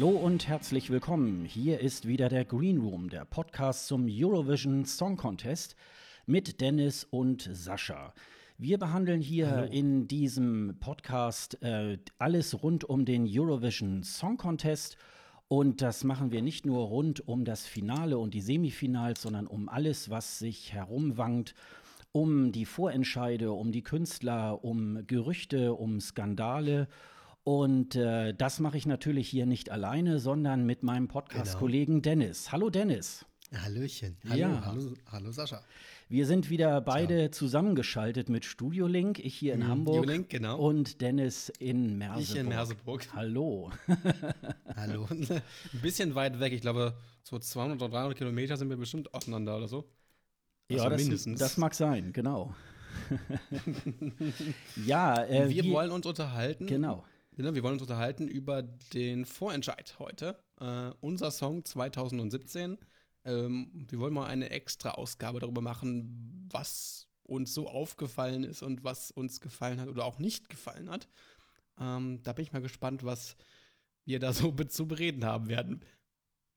Hallo und herzlich willkommen. Hier ist wieder der Green Room, der Podcast zum Eurovision Song Contest mit Dennis und Sascha. Wir behandeln hier Hallo. in diesem Podcast äh, alles rund um den Eurovision Song Contest. Und das machen wir nicht nur rund um das Finale und die Semifinals, sondern um alles, was sich herumwankt um die Vorentscheide, um die Künstler, um Gerüchte, um Skandale. Und äh, das mache ich natürlich hier nicht alleine, sondern mit meinem Podcast-Kollegen genau. Dennis. Hallo Dennis. Hallöchen. Hallo, ja. hallo, hallo Sascha. Wir sind wieder beide Ciao. zusammengeschaltet mit Studio Link. Ich hier in mhm, Hamburg Link, genau. und Dennis in Merseburg. Ich in Merseburg. Hallo. hallo. Ein bisschen weit weg. Ich glaube, so 200 oder 300 Kilometer sind wir bestimmt auseinander oder so. Also ja, das, mindestens. das mag sein, genau. ja, äh, wir, wir wollen uns unterhalten. Genau. Wir wollen uns unterhalten über den Vorentscheid heute. Äh, unser Song 2017. Ähm, wir wollen mal eine extra Ausgabe darüber machen, was uns so aufgefallen ist und was uns gefallen hat oder auch nicht gefallen hat. Ähm, da bin ich mal gespannt, was wir da so zu bereden haben werden.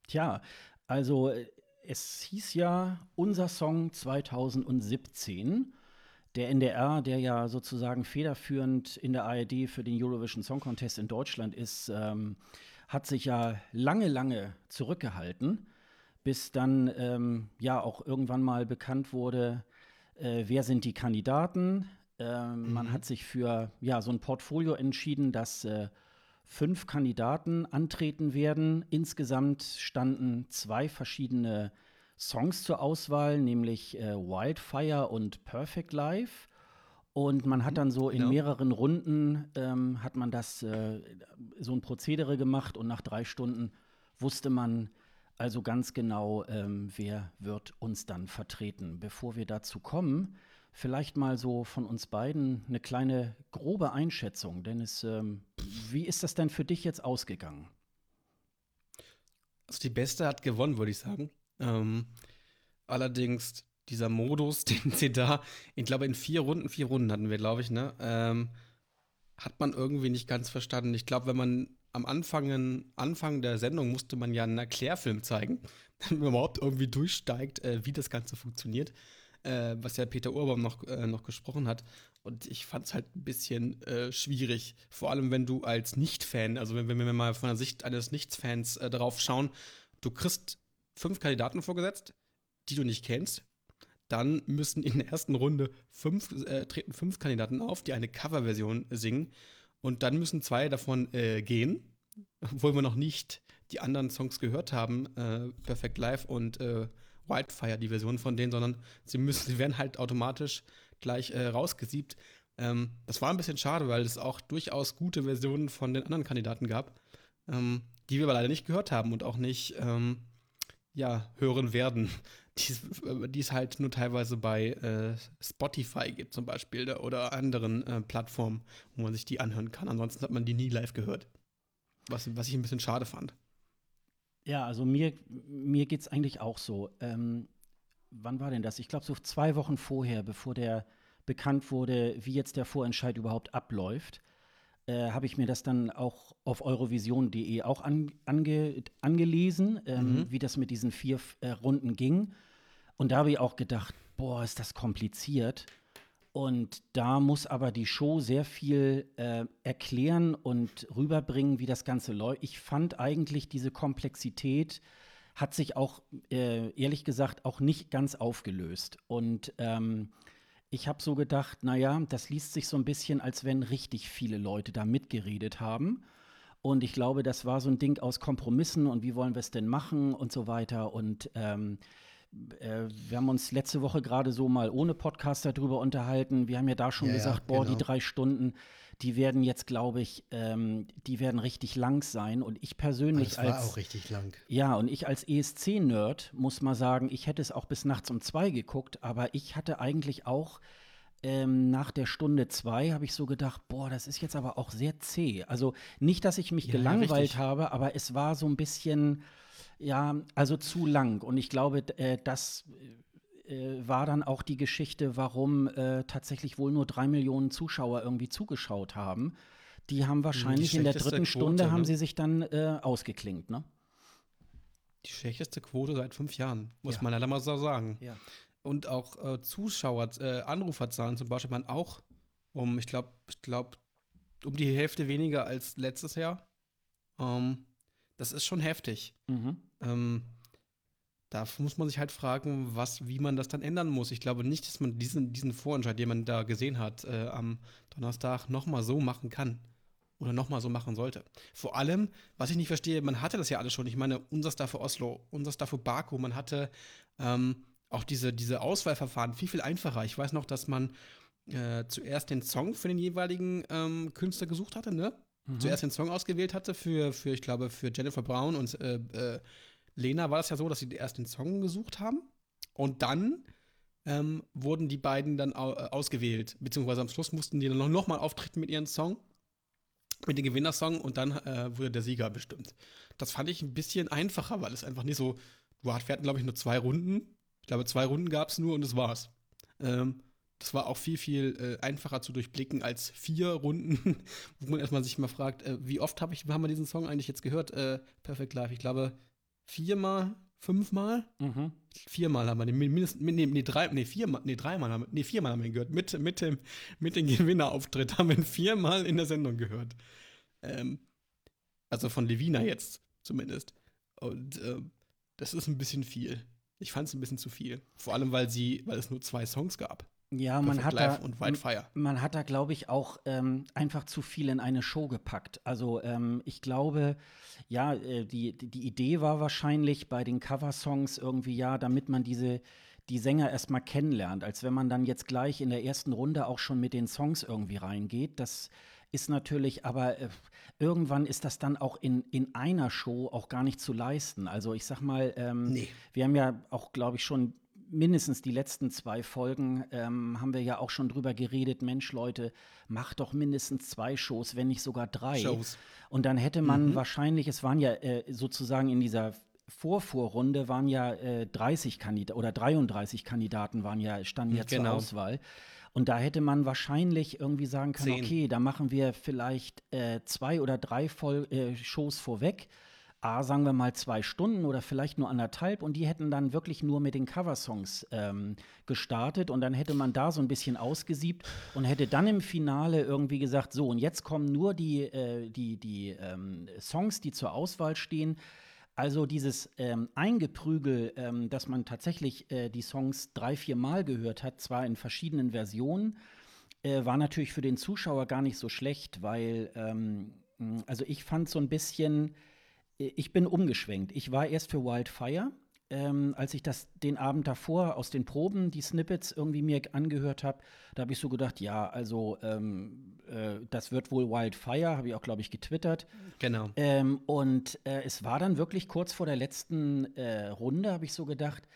Tja, also äh, es hieß ja unser Song 2017. Der NDR, der ja sozusagen federführend in der ARD für den Eurovision Song Contest in Deutschland ist, ähm, hat sich ja lange, lange zurückgehalten, bis dann ähm, ja auch irgendwann mal bekannt wurde, äh, wer sind die Kandidaten. Ähm, mhm. Man hat sich für ja so ein Portfolio entschieden, das äh, fünf Kandidaten antreten werden. Insgesamt standen zwei verschiedene Songs zur Auswahl, nämlich äh, Wildfire und Perfect Life. Und man hat dann so in genau. mehreren Runden ähm, hat man das äh, so ein Prozedere gemacht und nach drei Stunden wusste man also ganz genau, ähm, wer wird uns dann vertreten. Bevor wir dazu kommen, vielleicht mal so von uns beiden eine kleine grobe Einschätzung. Dennis, ähm, wie ist das denn für dich jetzt ausgegangen? Also die Beste hat gewonnen, würde ich sagen. Ähm, allerdings dieser Modus, den sie da, ich glaube in vier Runden, vier Runden hatten wir, glaube ich, ne, ähm, hat man irgendwie nicht ganz verstanden. Ich glaube, wenn man am Anfang, Anfang der Sendung musste man ja einen Erklärfilm zeigen, damit man überhaupt irgendwie durchsteigt, äh, wie das Ganze funktioniert äh, was ja Peter Urbaum noch, äh, noch gesprochen hat. Und ich fand es halt ein bisschen äh, schwierig. Vor allem, wenn du als Nicht-Fan, also wenn, wenn, wir mal von der Sicht eines Nicht-Fans äh, darauf schauen, du kriegst fünf Kandidaten vorgesetzt, die du nicht kennst. Dann müssen in der ersten Runde fünf, äh, treten fünf Kandidaten auf, die eine Coverversion singen. Und dann müssen zwei davon äh, gehen, obwohl wir noch nicht die anderen Songs gehört haben, Perfect Life und Wildfire, die Version von denen, sondern sie müssen, sie werden halt automatisch gleich äh, rausgesiebt. Ähm, das war ein bisschen schade, weil es auch durchaus gute Versionen von den anderen Kandidaten gab, ähm, die wir aber leider nicht gehört haben und auch nicht ähm, ja, hören werden, die es halt nur teilweise bei äh, Spotify gibt zum Beispiel oder anderen äh, Plattformen, wo man sich die anhören kann. Ansonsten hat man die nie live gehört. Was, was ich ein bisschen schade fand. Ja, also mir, mir geht es eigentlich auch so. Ähm, wann war denn das? Ich glaube, so zwei Wochen vorher, bevor der bekannt wurde, wie jetzt der Vorentscheid überhaupt abläuft, äh, habe ich mir das dann auch auf eurovision.de auch an, ange, angelesen, ähm, mhm. wie das mit diesen vier äh, Runden ging. Und da habe ich auch gedacht, boah, ist das kompliziert. Und da muss aber die Show sehr viel äh, erklären und rüberbringen, wie das Ganze läuft. Ich fand eigentlich diese Komplexität hat sich auch, äh, ehrlich gesagt, auch nicht ganz aufgelöst. Und ähm, ich habe so gedacht, naja, das liest sich so ein bisschen, als wenn richtig viele Leute da mitgeredet haben. Und ich glaube, das war so ein Ding aus Kompromissen und wie wollen wir es denn machen und so weiter. Und ähm, äh, wir haben uns letzte Woche gerade so mal ohne Podcast darüber unterhalten. Wir haben ja da schon ja, gesagt, boah, genau. die drei Stunden, die werden jetzt, glaube ich, ähm, die werden richtig lang sein. Und ich persönlich das war als auch richtig lang. Ja, und ich als ESC-Nerd muss mal sagen, ich hätte es auch bis nachts um zwei geguckt, aber ich hatte eigentlich auch ähm, nach der Stunde zwei habe ich so gedacht, boah, das ist jetzt aber auch sehr zäh. Also nicht, dass ich mich ja, gelangweilt richtig. habe, aber es war so ein bisschen ja, also zu lang. Und ich glaube, äh, das äh, war dann auch die Geschichte, warum äh, tatsächlich wohl nur drei Millionen Zuschauer irgendwie zugeschaut haben. die haben wahrscheinlich Die in der dritten Quote, Stunde haben ne? sie sich dann äh, ausgeklinkt, ne? Die schlechteste Quote seit fünf Jahren, muss Ja. man leider mal so sagen. Ja. Und auch äh, Zuschauer, äh, Anruferzahlen zum Beispiel waren auch um, ich glaube, ich glaube, um die Hälfte weniger als letztes Jahr. Ähm, das ist schon heftig. Mhm. Ähm, da muss man sich halt fragen, was, wie man das dann ändern muss. Ich glaube nicht, dass man diesen, diesen Vorentscheid, den man da gesehen hat, äh, am Donnerstag nochmal so machen kann. Oder nochmal so machen sollte. Vor allem, was ich nicht verstehe, man hatte das ja alles schon. Ich meine, unser Star für Oslo, unser Star für Baku, man hatte ähm, auch diese, diese Auswahlverfahren viel, viel einfacher. Ich weiß noch, dass man äh, zuerst den Song für den jeweiligen ähm, Künstler gesucht hatte, ne? Mhm. zuerst den Song ausgewählt hatte für, für ich glaube, für Jennifer Brown und äh, äh, Lena war das ja so, dass sie erst den Song gesucht haben und dann ähm, wurden die beiden dann äh, ausgewählt, beziehungsweise am Schluss mussten die dann noch, noch mal auftreten mit ihrem Song, mit dem Gewinnersong und dann äh, wurde der Sieger bestimmt. Das fand ich ein bisschen einfacher, weil es einfach nicht so, du wir hatten glaube ich nur zwei Runden, ich glaube zwei Runden gab es nur und das war's. Ähm, das war auch viel, viel äh, einfacher zu durchblicken als vier Runden, wo man erstmal sich mal fragt, äh, wie oft hab ich, haben wir diesen Song eigentlich jetzt gehört? Äh, Perfect Life. Ich glaube, viermal, fünfmal? Mhm. Viermal haben wir den mindestens, nee, nee, drei, nee, viermal, nee, dreimal haben wir, nee, viermal haben wir ihn gehört. Mit, mit dem, mit dem Gewinnerauftritt haben wir ihn viermal in der Sendung gehört. Ähm, also von Levina jetzt zumindest. Und ähm, das ist ein bisschen viel. Ich fand es ein bisschen zu viel. Vor allem, weil sie, weil es nur zwei Songs gab. Ja, man Perfect hat da, und Wildfire. man hat da, glaube ich, auch ähm, einfach zu viel in eine Show gepackt. Also ähm, ich glaube, ja, äh, die, die die Idee war wahrscheinlich bei den Coversongs irgendwie, ja, damit man diese die Sänger erstmal kennenlernt, als wenn man dann jetzt gleich in der ersten Runde auch schon mit den Songs irgendwie reingeht. Das ist natürlich, aber äh, irgendwann ist das dann auch in, in einer Show auch gar nicht zu leisten. Also ich sag mal, ähm, Nee. wir haben ja auch, glaube ich, schon mindestens die letzten zwei Folgen ähm, haben wir ja auch schon drüber geredet, Mensch, Leute, macht doch mindestens zwei Shows, wenn nicht sogar drei. Shows. Und dann hätte man wahrscheinlich, es waren ja äh, sozusagen in dieser Vorvorrunde waren ja äh, 30 Kandidaten oder 33 Kandidaten waren ja, standen ja zur Genau. Auswahl. Und da hätte man wahrscheinlich irgendwie sagen können, Zehn. okay, da machen wir vielleicht äh, zwei oder drei Voll äh, Shows vorweg. A, sagen wir mal zwei Stunden oder vielleicht nur anderthalb und die hätten dann wirklich nur mit den Coversongs ähm, gestartet und dann hätte man da so ein bisschen ausgesiebt und hätte dann im Finale irgendwie gesagt, so und jetzt kommen nur die, äh, die, die ähm, Songs, die zur Auswahl stehen. Also dieses ähm, Eingeprügel, ähm, dass man tatsächlich äh, die Songs drei, vier Mal gehört hat, zwar in verschiedenen Versionen, äh, war natürlich für den Zuschauer gar nicht so schlecht, weil, ähm, also ich fand so ein bisschen, ich bin umgeschwenkt. Ich war erst für Wildfire. Ähm, als ich das den Abend davor aus den Proben, die Snippets irgendwie mir angehört habe, da habe ich so gedacht, ja, also ähm, äh, das wird wohl Wildfire, habe ich auch, glaube ich, getwittert. Genau. Ähm, und äh, es war dann wirklich kurz vor der letzten äh, Runde, habe ich so gedacht,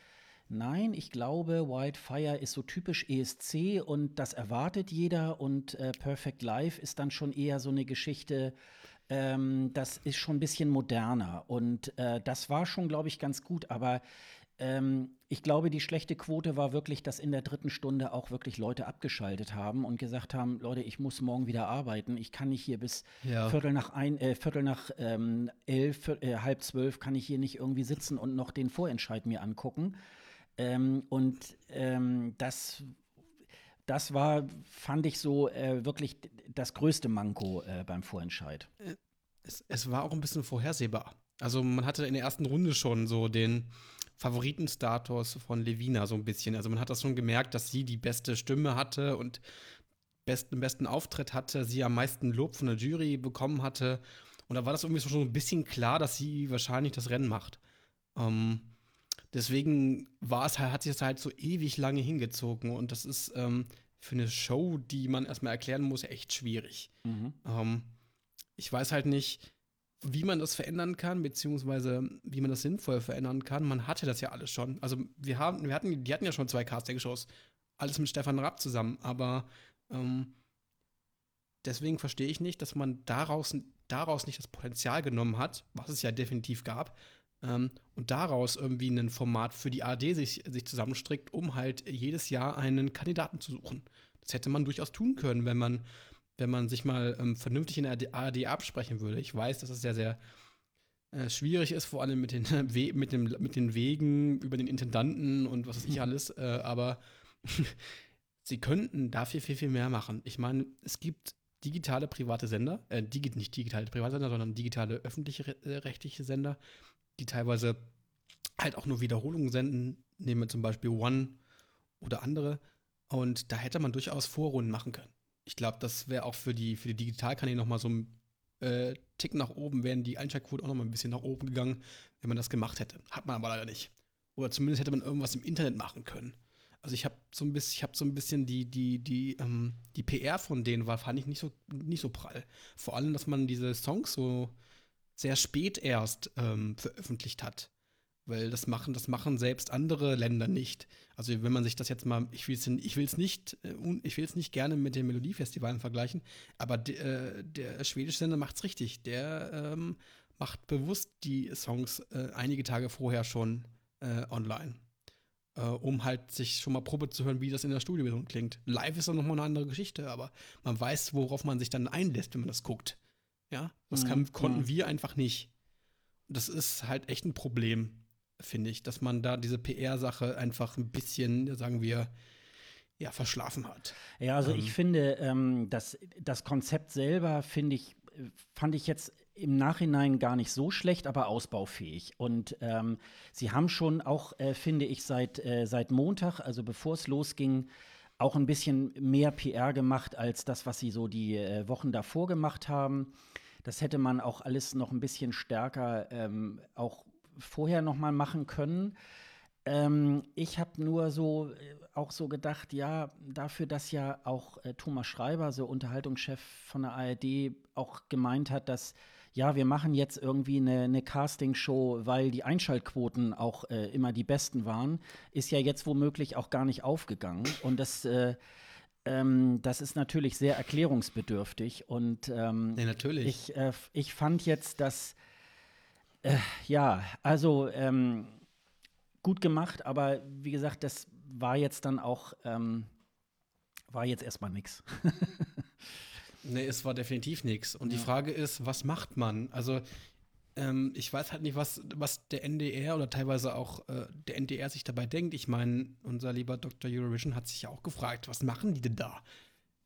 nein, ich glaube, Wildfire ist so typisch ESC und das erwartet jeder und äh, Perfect Life ist dann schon eher so eine Geschichte, ähm, das ist schon ein bisschen moderner und äh, das war schon, glaube ich, ganz gut, aber ähm, ich glaube, die schlechte Quote war wirklich, dass in der dritten Stunde auch wirklich Leute abgeschaltet haben und gesagt haben, Leute, ich muss morgen wieder arbeiten, ich kann nicht hier bis Ja. Viertel nach ein, äh, Viertel nach ähm, elf, äh, halb zwölf kann ich hier nicht irgendwie sitzen und noch den Vorentscheid mir angucken. Ähm, und ähm, das, das war, fand ich so äh, wirklich das größte Manko äh, beim Vorentscheid. Es, es war auch ein bisschen vorhersehbar. Also man hatte in der ersten Runde schon so den Favoritenstatus von Levina so ein bisschen. Also man hat das schon gemerkt, dass sie die beste Stimme hatte und besten, besten Auftritt hatte, sie am meisten Lob von der Jury bekommen hatte. Und da war das irgendwie so schon ein bisschen klar, dass sie wahrscheinlich das Rennen macht. Ähm, deswegen war es halt, hat sich das halt so ewig lange hingezogen. Und das ist ähm, für eine Show, die man erstmal erklären muss, echt schwierig. Ähm, ich weiß halt nicht, wie man das verändern kann, beziehungsweise wie man das sinnvoll verändern kann. Man hatte das ja alles schon. Also wir haben, wir hatten, die hatten ja schon zwei Casting-Shows. Alles mit Stefan Rapp zusammen, aber ähm, deswegen verstehe ich nicht, dass man daraus, daraus nicht das Potenzial genommen hat, was es ja definitiv gab, ähm, und daraus irgendwie ein Format für die ARD sich, sich zusammenstrickt, um halt jedes Jahr einen Kandidaten zu suchen. Das hätte man durchaus tun können, wenn man wenn man sich mal ähm, vernünftig in der ARD absprechen würde. Ich weiß, dass es sehr, sehr äh, schwierig ist, vor allem mit den, mit, dem, mit den Wegen über den Intendanten und was weiß ich mhm. alles, äh, aber sie könnten dafür viel, viel mehr machen. Ich meine, es gibt digitale private Sender, äh, digi nicht digitale private Sender, sondern digitale öffentliche äh, rechtliche Sender, die teilweise halt auch nur Wiederholungen senden, nehmen wir zum Beispiel One oder andere. Und da hätte man durchaus Vorrunden machen können. Ich glaube, das wäre auch für die, für die Digitalkanäle nochmal so ein äh, Tick nach oben, wären die Einschaltquoten auch nochmal ein bisschen nach oben gegangen, wenn man das gemacht hätte. Hat man aber leider nicht. Oder zumindest hätte man irgendwas im Internet machen können. Also ich habe so ein bisschen, ich habe so ein bisschen die, die, die, ähm, die PR von denen war, fand ich nicht so, nicht so prall. Vor allem, dass man diese Songs so sehr spät erst ähm, veröffentlicht hat. Weil das machen, das machen selbst andere Länder nicht. Also wenn man sich das jetzt mal, ich will es ich nicht, äh, ich will es nicht gerne mit den Melodiefestivalen vergleichen, aber de, äh, der schwedische Sender macht es richtig. Der ähm, macht bewusst die Songs äh, einige Tage vorher schon äh, online. Äh, um halt sich schon mal Probe zu hören, wie das in der Studioversion klingt. Live ist dann nochmal eine andere Geschichte, aber man weiß, worauf man sich dann einlässt, wenn man das guckt. Ja, das kann, mhm. konnten mhm. wir einfach nicht. Das ist halt echt ein Problem finde ich, dass man da diese PR-Sache einfach ein bisschen, sagen wir, ja, verschlafen hat. Ja, also ähm. ich finde, ähm, das, das Konzept selber, finde ich, fand ich jetzt im Nachhinein gar nicht so schlecht, aber ausbaufähig. Und ähm, sie haben schon auch, äh, finde ich, seit, äh, seit Montag, also bevor es losging, auch ein bisschen mehr PR gemacht als das, was sie so die äh, Wochen davor gemacht haben. Das hätte man auch alles noch ein bisschen stärker ähm, auch vorher noch mal machen können. Ähm, ich habe nur so äh, auch so gedacht, ja, dafür, dass ja auch äh, Thomas Schreiber, so Unterhaltungschef von der ARD, auch gemeint hat, dass ja, wir machen jetzt irgendwie eine, eine Castingshow, weil die Einschaltquoten auch äh, immer die besten waren, ist ja jetzt womöglich auch gar nicht aufgegangen. Und das, äh, ähm, das ist natürlich sehr erklärungsbedürftig. Und ähm, ja, natürlich. Ich, äh, ich fand jetzt, dass äh, ja, also ähm, gut gemacht, aber wie gesagt, das war jetzt dann auch, ähm, war jetzt erstmal nichts. nee, es war definitiv nichts. Und ja. die Frage ist, was macht man? Also, ähm, ich weiß halt nicht, was, was der NDR oder teilweise auch äh, der NDR sich dabei denkt. Ich meine, unser lieber Dr. Eurovision hat sich ja auch gefragt, was machen die denn da?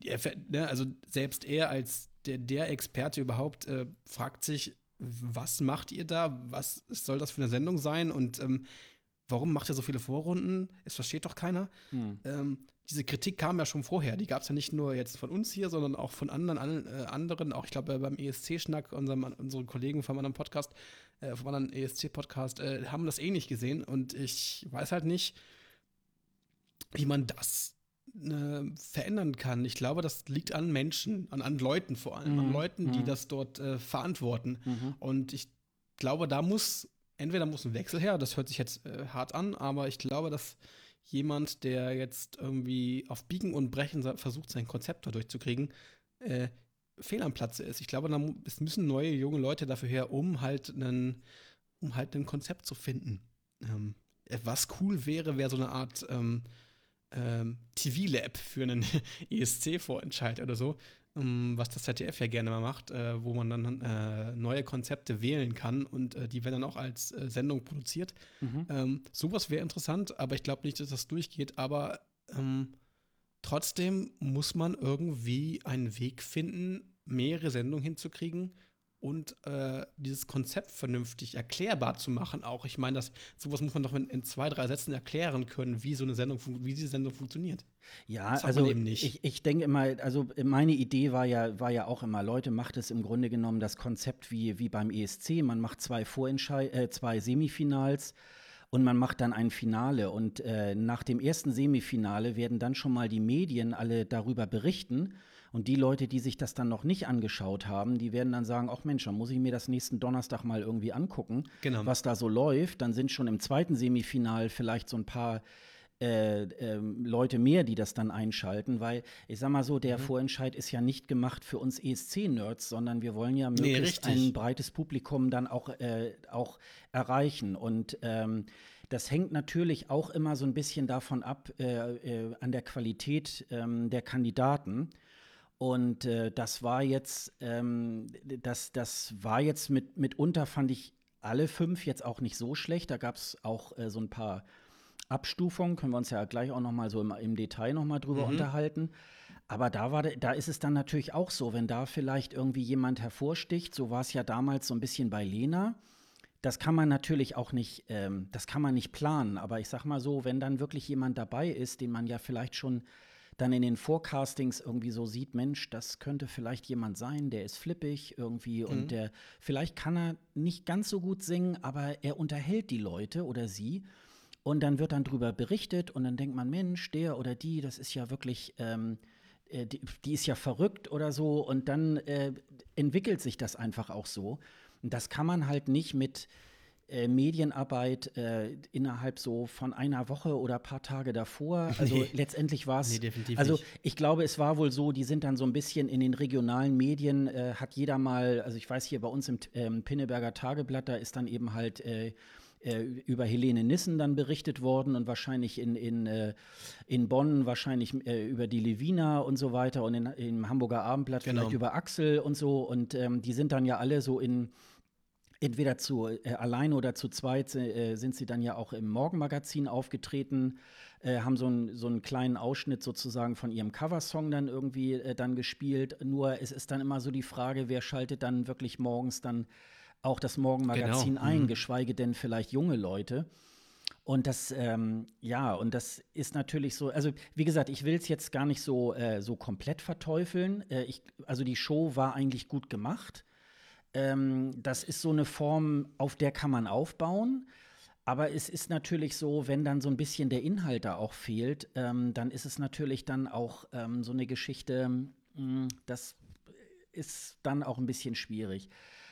Die, ne, also selbst er als der, der Experte überhaupt äh, fragt sich, was macht ihr da? Was soll das für eine Sendung sein? Und ähm, warum macht ihr so viele Vorrunden? Es versteht doch keiner. Hm. Ähm, diese Kritik kam ja schon vorher. Die gab es ja nicht nur jetzt von uns hier, sondern auch von anderen, äh, anderen. Auch ich glaube beim ESC-Schnack, unserem, unsere Kollegen vom anderen Podcast, äh, vom anderen ESC-Podcast, äh, haben das ähnlich eh gesehen. Und ich weiß halt nicht, wie man das äh, verändern kann. Ich glaube, das liegt an Menschen, an, an Leuten vor allem, mhm. an Leuten, die mhm. das dort äh, verantworten. Mhm. Und ich glaube, da muss, entweder muss ein Wechsel her, das hört sich jetzt äh, hart an, aber ich glaube, dass jemand, der jetzt irgendwie auf Biegen und Brechen versucht, sein Konzept da durchzukriegen, äh, fehl am Platze ist. Ich glaube, da es müssen neue junge Leute dafür her, um halt einen, um halt ein Konzept zu finden. Ähm, was cool wäre, wäre so eine Art ähm, ähm, TV-Lab für einen ESC-Vorentscheid oder so, was das ZDF ja gerne mal macht, äh, wo man dann äh, neue Konzepte wählen kann und äh, die werden dann auch als äh, Sendung produziert. Mhm. Ähm, sowas wäre interessant, aber ich glaube nicht, dass das durchgeht. Aber ähm, trotzdem muss man irgendwie einen Weg finden, mehrere Sendungen hinzukriegen, und äh, dieses Konzept vernünftig erklärbar zu machen auch. Ich meine, das sowas muss man doch in, in, zwei, drei Sätzen erklären können, wie so eine Sendung, wie diese Sendung funktioniert. Ja, also ich, ich denke immer, also meine Idee war ja, war ja auch immer, Leute, macht es im Grunde genommen das Konzept wie, wie beim ESC. Man macht zwei Vorentscheid äh, zwei Semifinals und man macht dann ein Finale. Und äh, nach dem ersten Semifinale werden dann schon mal die Medien alle darüber berichten. Und die Leute, die sich das dann noch nicht angeschaut haben, die werden dann sagen, ach Mensch, dann muss ich mir das nächsten Donnerstag mal irgendwie angucken, genau. was da so läuft. Dann sind schon im zweiten Semifinal vielleicht so ein paar äh, äh, Leute mehr, die das dann einschalten, weil ich sag mal so, der mhm. Vorentscheid ist ja nicht gemacht für uns ESC-Nerds, sondern wir wollen ja möglichst nee, ein breites Publikum dann auch, äh, auch erreichen. Und ähm, das hängt natürlich auch immer so ein bisschen davon ab, äh, äh, an der Qualität ähm, der Kandidaten. Und äh, das war jetzt, ähm, das, das war jetzt mit, mitunter, fand ich alle fünf jetzt auch nicht so schlecht. Da gab es auch äh, so ein paar Abstufungen, können wir uns ja gleich auch noch mal so im, im Detail noch mal drüber mhm. unterhalten. Aber da, war, da ist es dann natürlich auch so, wenn da vielleicht irgendwie jemand hervorsticht, so war es ja damals so ein bisschen bei Lena. Das kann man natürlich auch nicht, ähm, das kann man nicht planen. Aber ich sag mal so, wenn dann wirklich jemand dabei ist, den man ja vielleicht schon dann in den Forecastings irgendwie so sieht, Mensch, das könnte vielleicht jemand sein, der ist flippig irgendwie mhm. und der, vielleicht kann er nicht ganz so gut singen, aber er unterhält die Leute oder sie. Und dann wird dann drüber berichtet und dann denkt man, Mensch, der oder die, das ist ja wirklich, ähm, äh, die, die, ist ja verrückt oder so. Und dann äh, entwickelt sich das einfach auch so. Und das kann man halt nicht mit, äh, Medienarbeit äh, innerhalb so von einer Woche oder ein paar Tage davor. Also nee. letztendlich war es. Nee, definitiv also nicht. ich glaube, es war wohl so, die sind dann so ein bisschen in den regionalen Medien, äh, hat jeder mal, also ich weiß hier bei uns im ähm, Pinneberger Tageblatt, da ist dann eben halt äh, äh, über Helene Nissen dann berichtet worden und wahrscheinlich in, in, in Bonn wahrscheinlich über die Levina und so weiter und in, im Hamburger Abendblatt genau. vielleicht über Axel und so. Und ähm, die sind dann ja alle so in entweder zu äh, alleine oder zu zweit äh, sind sie dann ja auch im Morgenmagazin aufgetreten, äh, haben so, ein, so einen kleinen Ausschnitt sozusagen von ihrem Coversong dann irgendwie äh, dann gespielt. Nur es ist dann immer so die Frage, wer schaltet dann wirklich morgens dann auch das Morgenmagazin genau. ein, mhm. geschweige denn vielleicht junge Leute. Und das, ähm, ja, und das ist natürlich so, also wie gesagt, ich will es jetzt gar nicht so, äh, so komplett verteufeln. Äh, ich, also die Show war eigentlich gut gemacht. Ähm, das ist so eine Form, auf der kann man aufbauen. Aber es ist natürlich so, wenn dann so ein bisschen der Inhalt da auch fehlt, ähm, dann ist es natürlich dann auch ähm, so eine Geschichte, mh, hm, das ist dann auch ein bisschen schwierig.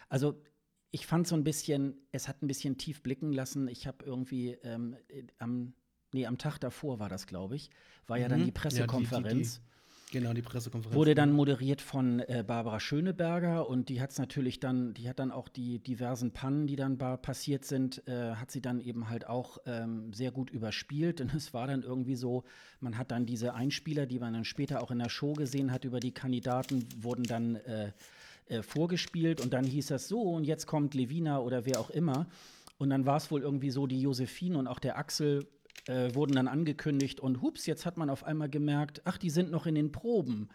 Also ich fand so ein bisschen, es hat ein bisschen tief blicken lassen. Ich habe irgendwie ähm, am, nee, am Tag davor war das, glaube ich, war ja dann mhm. die Pressekonferenz. Ja, die, die, Genau, die Pressekonferenz. Wurde dann moderiert von äh, Barbara Schöneberger und die hat es natürlich dann, die hat dann auch die diversen Pannen, die dann passiert sind, äh, hat sie dann eben halt auch ähm, sehr gut überspielt. Und es war dann irgendwie so, man hat dann diese Einspieler, die man dann später auch in der Show gesehen hat, über die Kandidaten, wurden dann äh, äh vorgespielt und dann hieß das so und jetzt kommt Levina oder wer auch immer. Und dann war es wohl irgendwie so, die Josephine und auch der Axel äh, wurden dann angekündigt und hups, jetzt hat man auf einmal gemerkt, ach, die sind noch in den Proben.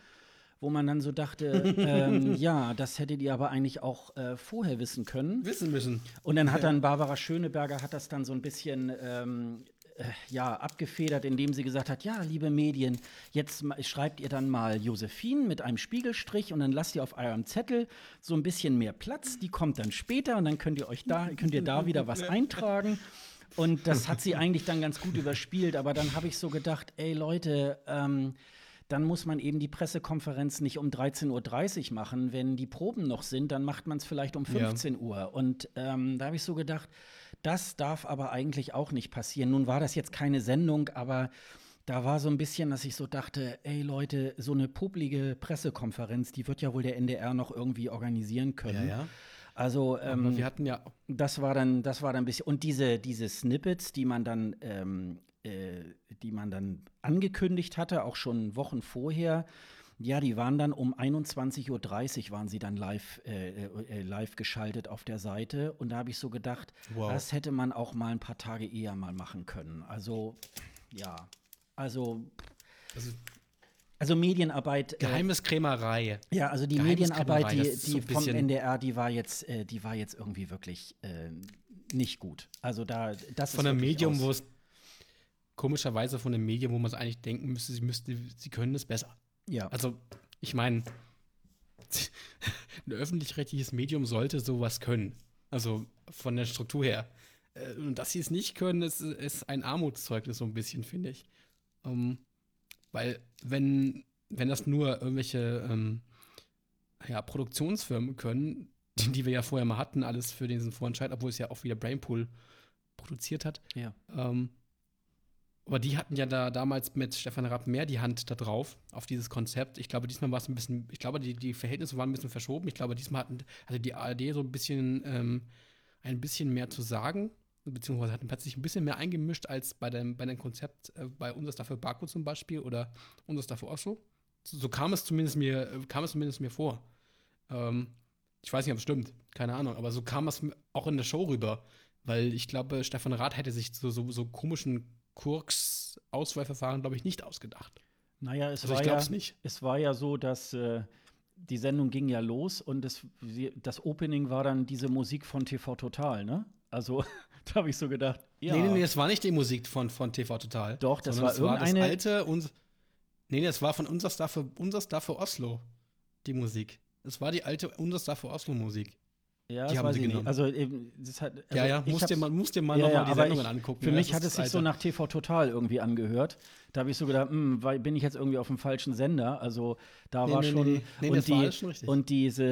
Wo man dann so dachte, ähm, ja, das hättet ihr aber eigentlich auch äh, vorher wissen können. Wissen müssen. Und dann hat dann Barbara Schöneberger hat das dann so ein bisschen ähm, äh, ja, abgefedert, indem sie gesagt hat, ja, liebe Medien, jetzt schreibt ihr dann mal Josephine mit einem Spiegelstrich und dann lasst ihr auf eurem Zettel so ein bisschen mehr Platz, die kommt dann später und dann könnt ihr euch da, könnt ihr da wieder was eintragen. Und das hat sie eigentlich dann ganz gut überspielt. Aber dann habe ich so gedacht, ey Leute, ähm, dann muss man eben die Pressekonferenz nicht um 13.30 Uhr machen. Wenn die Proben noch sind, dann macht man es vielleicht um 15 ja. Uhr. Und ähm, da habe ich so gedacht, das darf aber eigentlich auch nicht passieren. Nun war das jetzt keine Sendung, aber da war so ein bisschen, dass ich so dachte, ey Leute, so eine publige Pressekonferenz, die wird ja wohl der NDR noch irgendwie organisieren können. Ja, ja. Also ähm, wir hatten ja das war dann das war dann ein bisschen und diese diese Snippets, die man dann ähm, äh, die man dann angekündigt hatte, auch schon Wochen vorher. Ja, die waren dann um 21.30 Uhr waren sie dann live, äh, äh, live geschaltet auf der Seite. Und da habe ich so gedacht, wow. das hätte man auch mal ein paar Tage eher mal machen können. Also, ja, also, also also Medienarbeit. Äh, Geheimniskrämerei. Äh, ja, also die Medienarbeit, die, die vom NDR, die war jetzt, äh, die war jetzt irgendwie wirklich äh, nicht gut. Also da, das von einem Medium, wo es komischerweise von einem Medium, wo man es eigentlich denken müsste, sie müsste, sie können es besser. Ja. Also ich meine, ein öffentlich-rechtliches Medium sollte sowas können. Also von der Struktur her. Äh, und dass sie es nicht können, ist, ist ein Armutszeugnis so ein bisschen, finde ich. Um, ähm, weil wenn, wenn das nur irgendwelche ähm, ja, Produktionsfirmen können, die, die, wir ja vorher mal hatten, alles für diesen Vorentscheid, obwohl es ja auch wieder Brainpool produziert hat. Ja. Ähm, aber die hatten ja da damals mit Stefan Rapp mehr die Hand da drauf, auf dieses Konzept. Ich glaube, diesmal war es ein bisschen, ich glaube, die, die Verhältnisse waren ein bisschen verschoben. Ich glaube, diesmal hatten, hatte die ARD so ein bisschen, ähm, ein bisschen mehr zu sagen beziehungsweise hat, hat sich ein bisschen mehr eingemischt als bei dem, bei dem Konzept äh, bei Unser dafür Baku zum Beispiel oder Unser dafür Oslo. so kam es zumindest mir, kam es zumindest mir vor. Ähm, ich weiß nicht, ob es stimmt, keine Ahnung, aber so kam es auch in der Show rüber. Weil ich glaube, Stefan Rath hätte sich so, so, so komischen Kurks-Auswahlverfahren, glaube ich, nicht ausgedacht. Naja, es, Also war ja, nicht. es war ja so, dass äh, die Sendung ging ja los und sie- das Opening war dann diese Musik von TV Total, ne? Also, da habe ich so gedacht, ja. Nee, nee, nee, das war nicht die Musik von, von TV Total. Doch, das war das war das irgendeine- alte. Uns, nee, das war von Unser Star für, Unser Star für Oslo, die Musik. Das war die alte Unser Star für Oslo Musik. ja, die das haben sie ich nicht. genommen. Also, eben, das hat, also ja, ja, musst dir mal, musst dir mal Ja, nochmal die Sendungen ich- angucken. Für ja, mich das hat es sich so nach TV Total irgendwie angehört. Da habe ich so gedacht, hm, weil, bin ich jetzt irgendwie auf dem falschen Sender? Also da Nee, war nee, schon nee, und war die richtig. und diese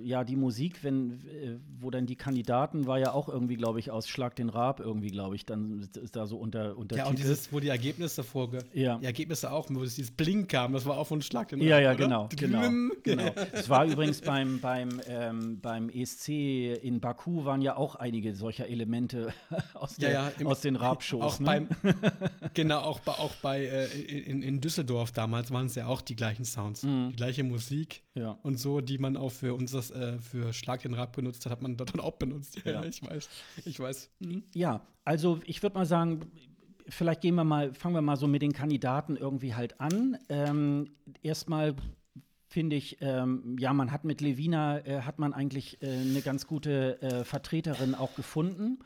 äh, ja die Musik, wenn äh, wo dann die Kandidaten war ja auch irgendwie, glaube ich, aus Schlag den Raab irgendwie, glaube ich, dann ist- da so unter unter Ja, und dieses, wo die Ergebnisse vorge. Ja. Die Ergebnisse auch, wo dieses Blink kam, das war auch von Schlag den Ja, Raab, ja, oder? genau, genau, genau. Es war übrigens beim, beim, ähm, beim ESC in Baku waren ja auch einige solcher Elemente aus, Ja, der, ja, im- aus den Raab-Shows. Auch ne? beim, genau, auch bei, auch bei äh, in, in Düsseldorf damals waren es ja auch die gleichen Sounds, die gleiche Musik Mhm. Ja. und so, die man auch für unseres, äh, für Schlag den Rad benutzt hat, hat man dort dann auch benutzt. Ja, Ja. ja. ich weiß, ich weiß. Mhm. Ja, also ich würde mal sagen, vielleicht gehen wir mal, fangen wir mal so mit den Kandidaten irgendwie halt an. Ähm, Erstmal finde ich, ähm, ja, man hat mit Levina, äh, hat man eigentlich äh, eine ganz gute äh, Vertreterin auch gefunden,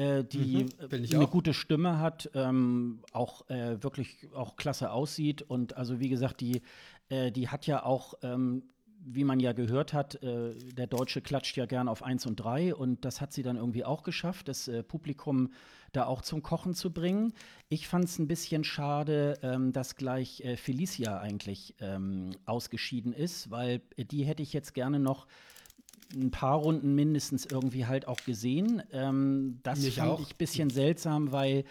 äh, die Mhm, ich eine auch. gute Stimme hat, ähm, auch äh, wirklich auch klasse aussieht und also wie gesagt, die, äh, die hat ja auch ähm, wie man ja gehört hat, äh, der Deutsche klatscht ja gern auf 1 und 3 und das hat sie dann irgendwie auch geschafft, das äh, Publikum da auch zum Kochen zu bringen. Ich fand es ein bisschen schade, ähm, dass gleich äh, Felicia eigentlich ähm, ausgeschieden ist, weil äh, die hätte ich jetzt gerne noch ein paar Runden mindestens irgendwie halt auch gesehen. Ähm, das Mich fand auch. ich ein bisschen seltsam, weil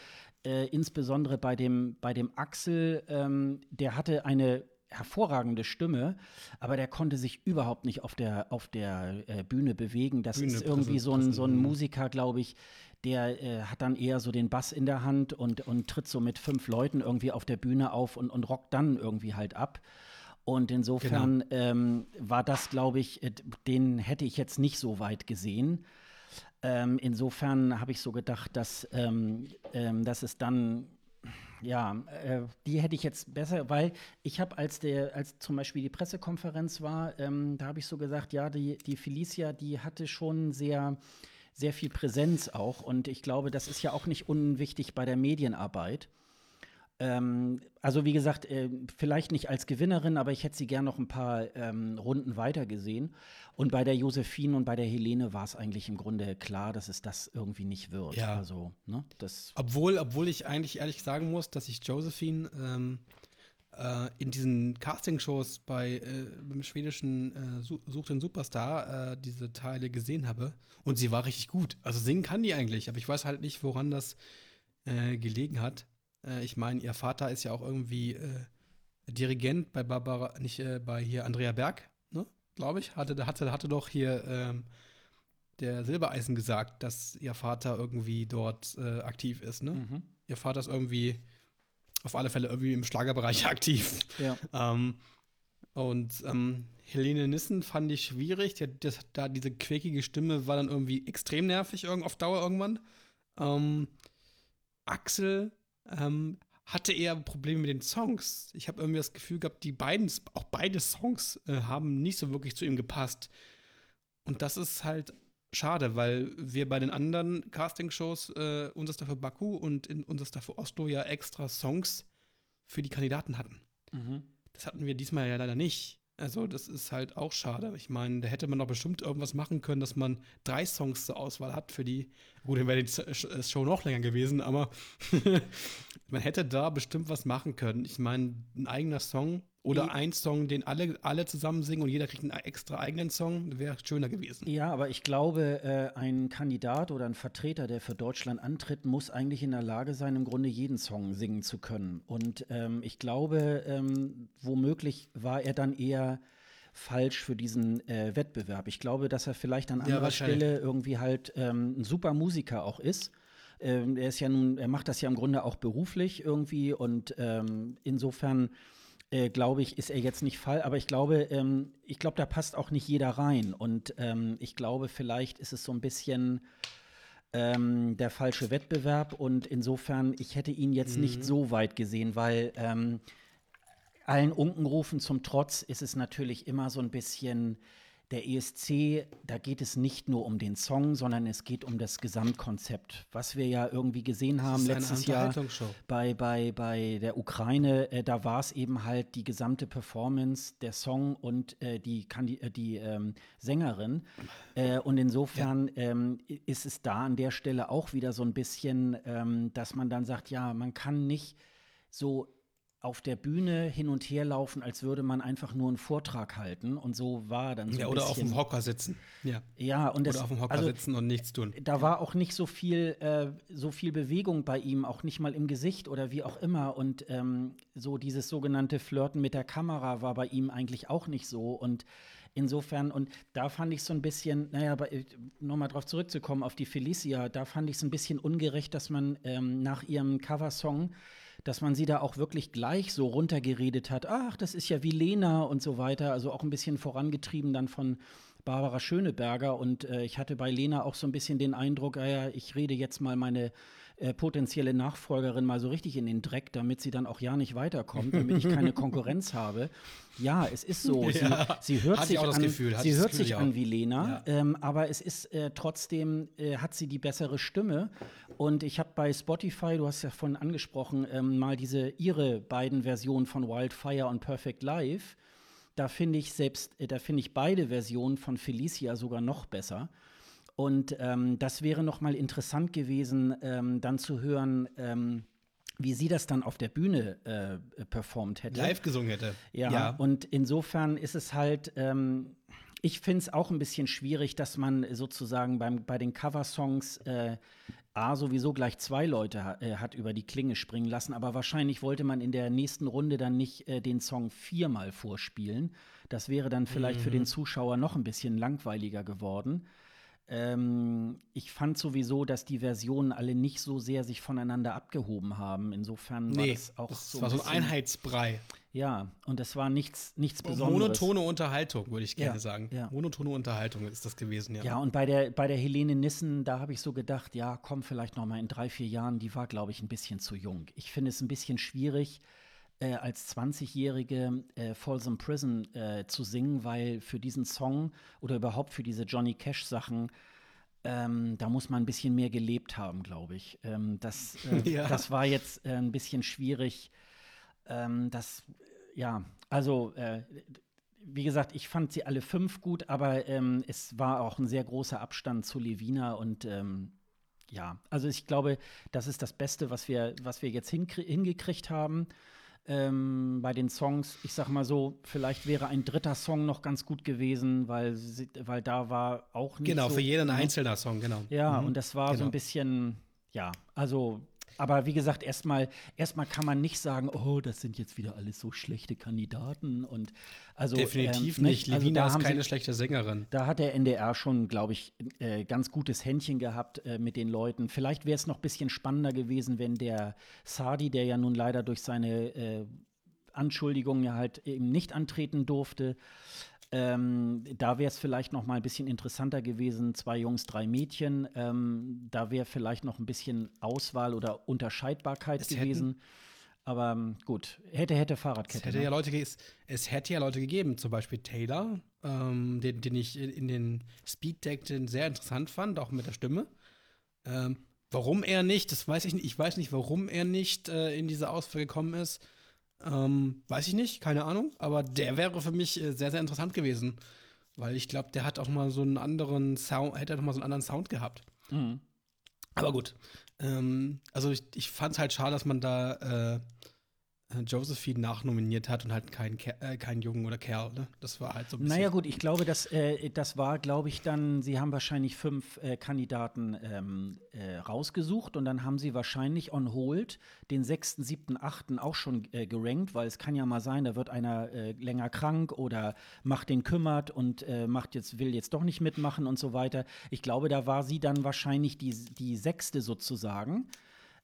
äh, insbesondere bei dem, bei dem Axel, ähm, der hatte eine hervorragende Stimme, aber der konnte sich überhaupt nicht auf der, auf der äh, Bühne bewegen. Das Bühne ist irgendwie so ein, so ein. Musiker, glaube ich, der äh, hat dann eher so den Bass in der Hand und, und tritt so mit fünf Leuten irgendwie auf der Bühne auf und, und rockt dann irgendwie halt ab. Und insofern ähm, war das, glaube ich, äh, den hätte ich jetzt nicht so weit gesehen. Ähm, insofern habe ich so gedacht, dass, ähm, ähm, dass es dann, ja, äh, die hätte ich jetzt besser, weil ich habe, als der, als zum Beispiel die Pressekonferenz war, ähm, da habe ich so gesagt, ja, die, die Felicia, die hatte schon sehr, sehr viel Präsenz auch. Und ich glaube, das ist ja auch nicht unwichtig bei der Medienarbeit. Ähm, also wie gesagt, äh, vielleicht nicht als Gewinnerin, aber ich hätte sie gern noch ein paar ähm, Runden weiter gesehen. Und bei der Josephine und bei der Helene war es eigentlich im Grunde klar, dass es das irgendwie nicht wird. Ja. Also, ne, das. Obwohl, obwohl ich eigentlich ehrlich sagen muss, dass ich Josephine ähm, äh, in diesen Castingshows bei äh, beim schwedischen äh, Su- Such den Superstar äh, diese Teile gesehen habe und sie war richtig gut. Also singen kann die eigentlich, aber ich weiß halt nicht, woran das äh, gelegen hat. Äh, ich meine, ihr Vater ist ja auch irgendwie äh, Dirigent bei Barbara, nicht äh, bei hier Andrea Berg, ne? Glaube ich. Hatte, hatte, hatte doch hier ähm, der Silbereisen gesagt, dass ihr Vater irgendwie dort äh, aktiv ist, ne? Mhm. Ihr Vater ist irgendwie auf alle Fälle irgendwie im Schlagerbereich aktiv. Ja. Ähm, und ähm, Helene Nissen fand ich schwierig. Die, hat- das, da diese quäkige Stimme war dann irgendwie extrem nervig irgend, auf Dauer irgendwann. Ähm, Axel ähm, hatte eher Probleme mit den Songs. Ich habe irgendwie das Gefühl gehabt, die beiden, auch beide Songs äh, haben nicht so wirklich zu ihm gepasst. Und das ist halt schade, weil wir bei den anderen Castingshows, äh, unser Stuff für Baku und in unser Stuff für Oslo ja extra Songs für die Kandidaten hatten. Mhm. Das hatten wir diesmal ja leider nicht. Also, das ist halt auch schade. Ich meine, da hätte man doch bestimmt irgendwas machen können, dass man drei Songs zur Auswahl hat für die. Gut, dann wäre die Sch- Show noch länger gewesen, aber man hätte da bestimmt was machen können. Ich meine, ein eigener Song oder I- ein Song, den alle, alle zusammen singen und jeder kriegt einen extra eigenen Song, wäre schöner gewesen. Ja, aber ich glaube, äh, ein Kandidat oder ein Vertreter, der für Deutschland antritt, muss eigentlich in der Lage sein, im Grunde jeden Song singen zu können. Und ähm, ich glaube, ähm, womöglich war er dann eher falsch für diesen äh, Wettbewerb. Ich glaube, dass er vielleicht an Ja, anderer wahrscheinlich. Stelle irgendwie halt ähm, ein super Musiker auch ist. Ähm, er ist ja nun, er macht das ja im Grunde auch beruflich irgendwie und ähm, insofern äh, glaube ich, ist er jetzt nicht Fall. Aber ich glaube, ähm, ich glaube, da passt auch nicht jeder rein. Und ähm, ich glaube, vielleicht ist es so ein bisschen ähm, der falsche Wettbewerb. Und insofern, ich hätte ihn jetzt mhm. nicht so weit gesehen, weil ähm, allen Unkenrufen zum Trotz ist es natürlich immer so ein bisschen der ESC, da geht es nicht nur um den Song, sondern es geht um das Gesamtkonzept. Was wir ja irgendwie gesehen haben letztes Jahr bei, bei, bei der Ukraine, äh, da war es eben halt die gesamte Performance, der Song und äh, die, äh, die ähm, Sängerin. Äh, und insofern ja. ähm, ist es da an der Stelle auch wieder so ein bisschen, ähm, dass man dann sagt, ja, man kann nicht so auf der Bühne hin und her laufen, als würde man einfach nur einen Vortrag halten. Und so war dann so. Ja, oder auf dem Hocker sitzen. Ja, ja und das, Oder auf dem Hocker also, sitzen und nichts tun. Da war auch nicht so viel, äh, so viel Bewegung bei ihm, auch nicht mal im Gesicht oder wie auch immer. Und ähm, so dieses sogenannte Flirten mit der Kamera war bei ihm eigentlich auch nicht so. Und insofern, und da fand ich so ein bisschen, naja, äh, nochmal drauf zurückzukommen, auf die Felicia, da fand ich es ein bisschen ungerecht, dass man ähm, nach ihrem Coversong dass man sie da auch wirklich gleich so runtergeredet hat, ach, das ist ja wie Lena und so weiter, also auch ein bisschen vorangetrieben dann von Barbara Schöneberger. Und äh, ich hatte bei Lena auch so ein bisschen den Eindruck, ja, ich rede jetzt mal meine äh, potenzielle Nachfolgerin mal so richtig in den Dreck, damit sie dann auch ja nicht weiterkommt, damit ich keine Konkurrenz habe. Ja, es ist so. Sie, ja. sie hört sich, an, Gefühl, sie hört sich an wie Lena, ja. ähm, aber es ist äh, trotzdem, äh, hat sie die bessere Stimme. Und ich habe bei Spotify, du hast ja vorhin angesprochen, ähm, mal diese ihre beiden Versionen von Wildfire und Perfect Life. Da finde ich selbst, äh, da finde ich beide Versionen von Felicia sogar noch besser. Und ähm, das wäre noch mal interessant gewesen, ähm, dann zu hören, ähm, wie sie das dann auf der Bühne äh, performt hätte. Live gesungen hätte. Ja, ja. und insofern ist es halt, ähm, ich finde es auch ein bisschen schwierig, dass man sozusagen beim, bei den Coversongs äh, A sowieso gleich zwei Leute ha äh, hat über die Klinge springen lassen, aber wahrscheinlich wollte man in der nächsten Runde dann nicht äh, den Song viermal vorspielen. Das wäre dann vielleicht mhm. für den Zuschauer noch ein bisschen langweiliger geworden. Ähm, ich fand sowieso, dass die Versionen alle nicht so sehr sich voneinander abgehoben haben. Insofern war nee, das auch das so. war so ein Einheitsbrei. Ja, und es war nichts, nichts Besonderes. Monotone Unterhaltung, würde ich gerne ja, sagen. Ja. Monotone Unterhaltung ist das gewesen, ja. Ja, und bei der, bei der Helene Nissen, da habe ich so gedacht, ja, komm, vielleicht noch mal in drei, vier Jahren, die war, glaube ich, ein bisschen zu jung. Ich finde es ein bisschen schwierig, äh, als 20-Jährige äh, Folsom Prison äh, zu singen, weil für diesen Song oder überhaupt für diese Johnny Cash-Sachen ähm, da muss man ein bisschen mehr gelebt haben, glaube ich. Ähm, das, äh, ja. das war jetzt äh, ein bisschen schwierig. Ähm, das, ja, also, äh, wie gesagt, ich fand sie alle fünf gut, aber ähm, es war auch ein sehr großer Abstand zu Levina und ähm, ja, also ich glaube, das ist das Beste, was wir, was wir jetzt hingekriegt haben ähm, bei den Songs, ich sag mal so, vielleicht wäre ein dritter Song noch ganz gut gewesen, weil, weil da war auch nicht. Genau, so, für jeden ein einzelner Song, genau. Ja, mhm. und das war genau. so ein bisschen, ja, also aber wie gesagt, erstmal erstmal kann man nicht sagen, oh, das sind jetzt wieder alles so schlechte Kandidaten und also definitiv ähm, nicht. Also Levina ist keine sie, schlechte Sängerin. Da hat der NDR schon, glaube ich, äh, ganz gutes Händchen gehabt äh, mit den Leuten. Vielleicht wäre es noch ein bisschen spannender gewesen, wenn der Sadi, der ja nun leider durch seine äh, Anschuldigungen ja halt eben nicht antreten durfte, ähm, da wäre es vielleicht noch mal ein bisschen interessanter gewesen, zwei Jungs, drei Mädchen. Ähm, da wäre vielleicht noch ein bisschen Auswahl oder Unterscheidbarkeit es gewesen. Hätten, Aber ähm, gut, hätte, hätte Fahrradkette. Es hätte, ne? ja Leute, es hätte ja Leute gegeben, zum Beispiel Taylor, ähm, den, den, ich in den Speed Deck sehr interessant fand, auch mit der Stimme. Ähm, warum er nicht, das weiß ich nicht. Ich weiß nicht, warum er nicht äh, in diese Auswahl gekommen ist. Ähm, weiß ich nicht, keine Ahnung, aber der wäre für mich äh, sehr, sehr interessant gewesen. Weil ich glaube, der hat auch mal so einen anderen Sound, hätte auch mal so einen anderen Sound gehabt. Mhm. Aber gut. Ähm, also ich, ich fand es halt schade, dass man da äh, Josephine nachnominiert hat und halt keinen äh, kein Jungen oder Kerl. Ne? Das war halt so ein bisschen. Naja, gut, ich glaube, das, äh, das war, glaube ich, dann, sie haben wahrscheinlich fünf äh, Kandidaten ähm, äh, rausgesucht und dann haben sie wahrscheinlich on hold den sechsten, siebten, achten auch schon äh, gerankt, weil es kann ja mal sein, da wird einer länger krank oder macht den kümmert und macht jetzt, will jetzt doch nicht mitmachen und so weiter. Ich glaube, da war sie dann wahrscheinlich die, die sechste sozusagen.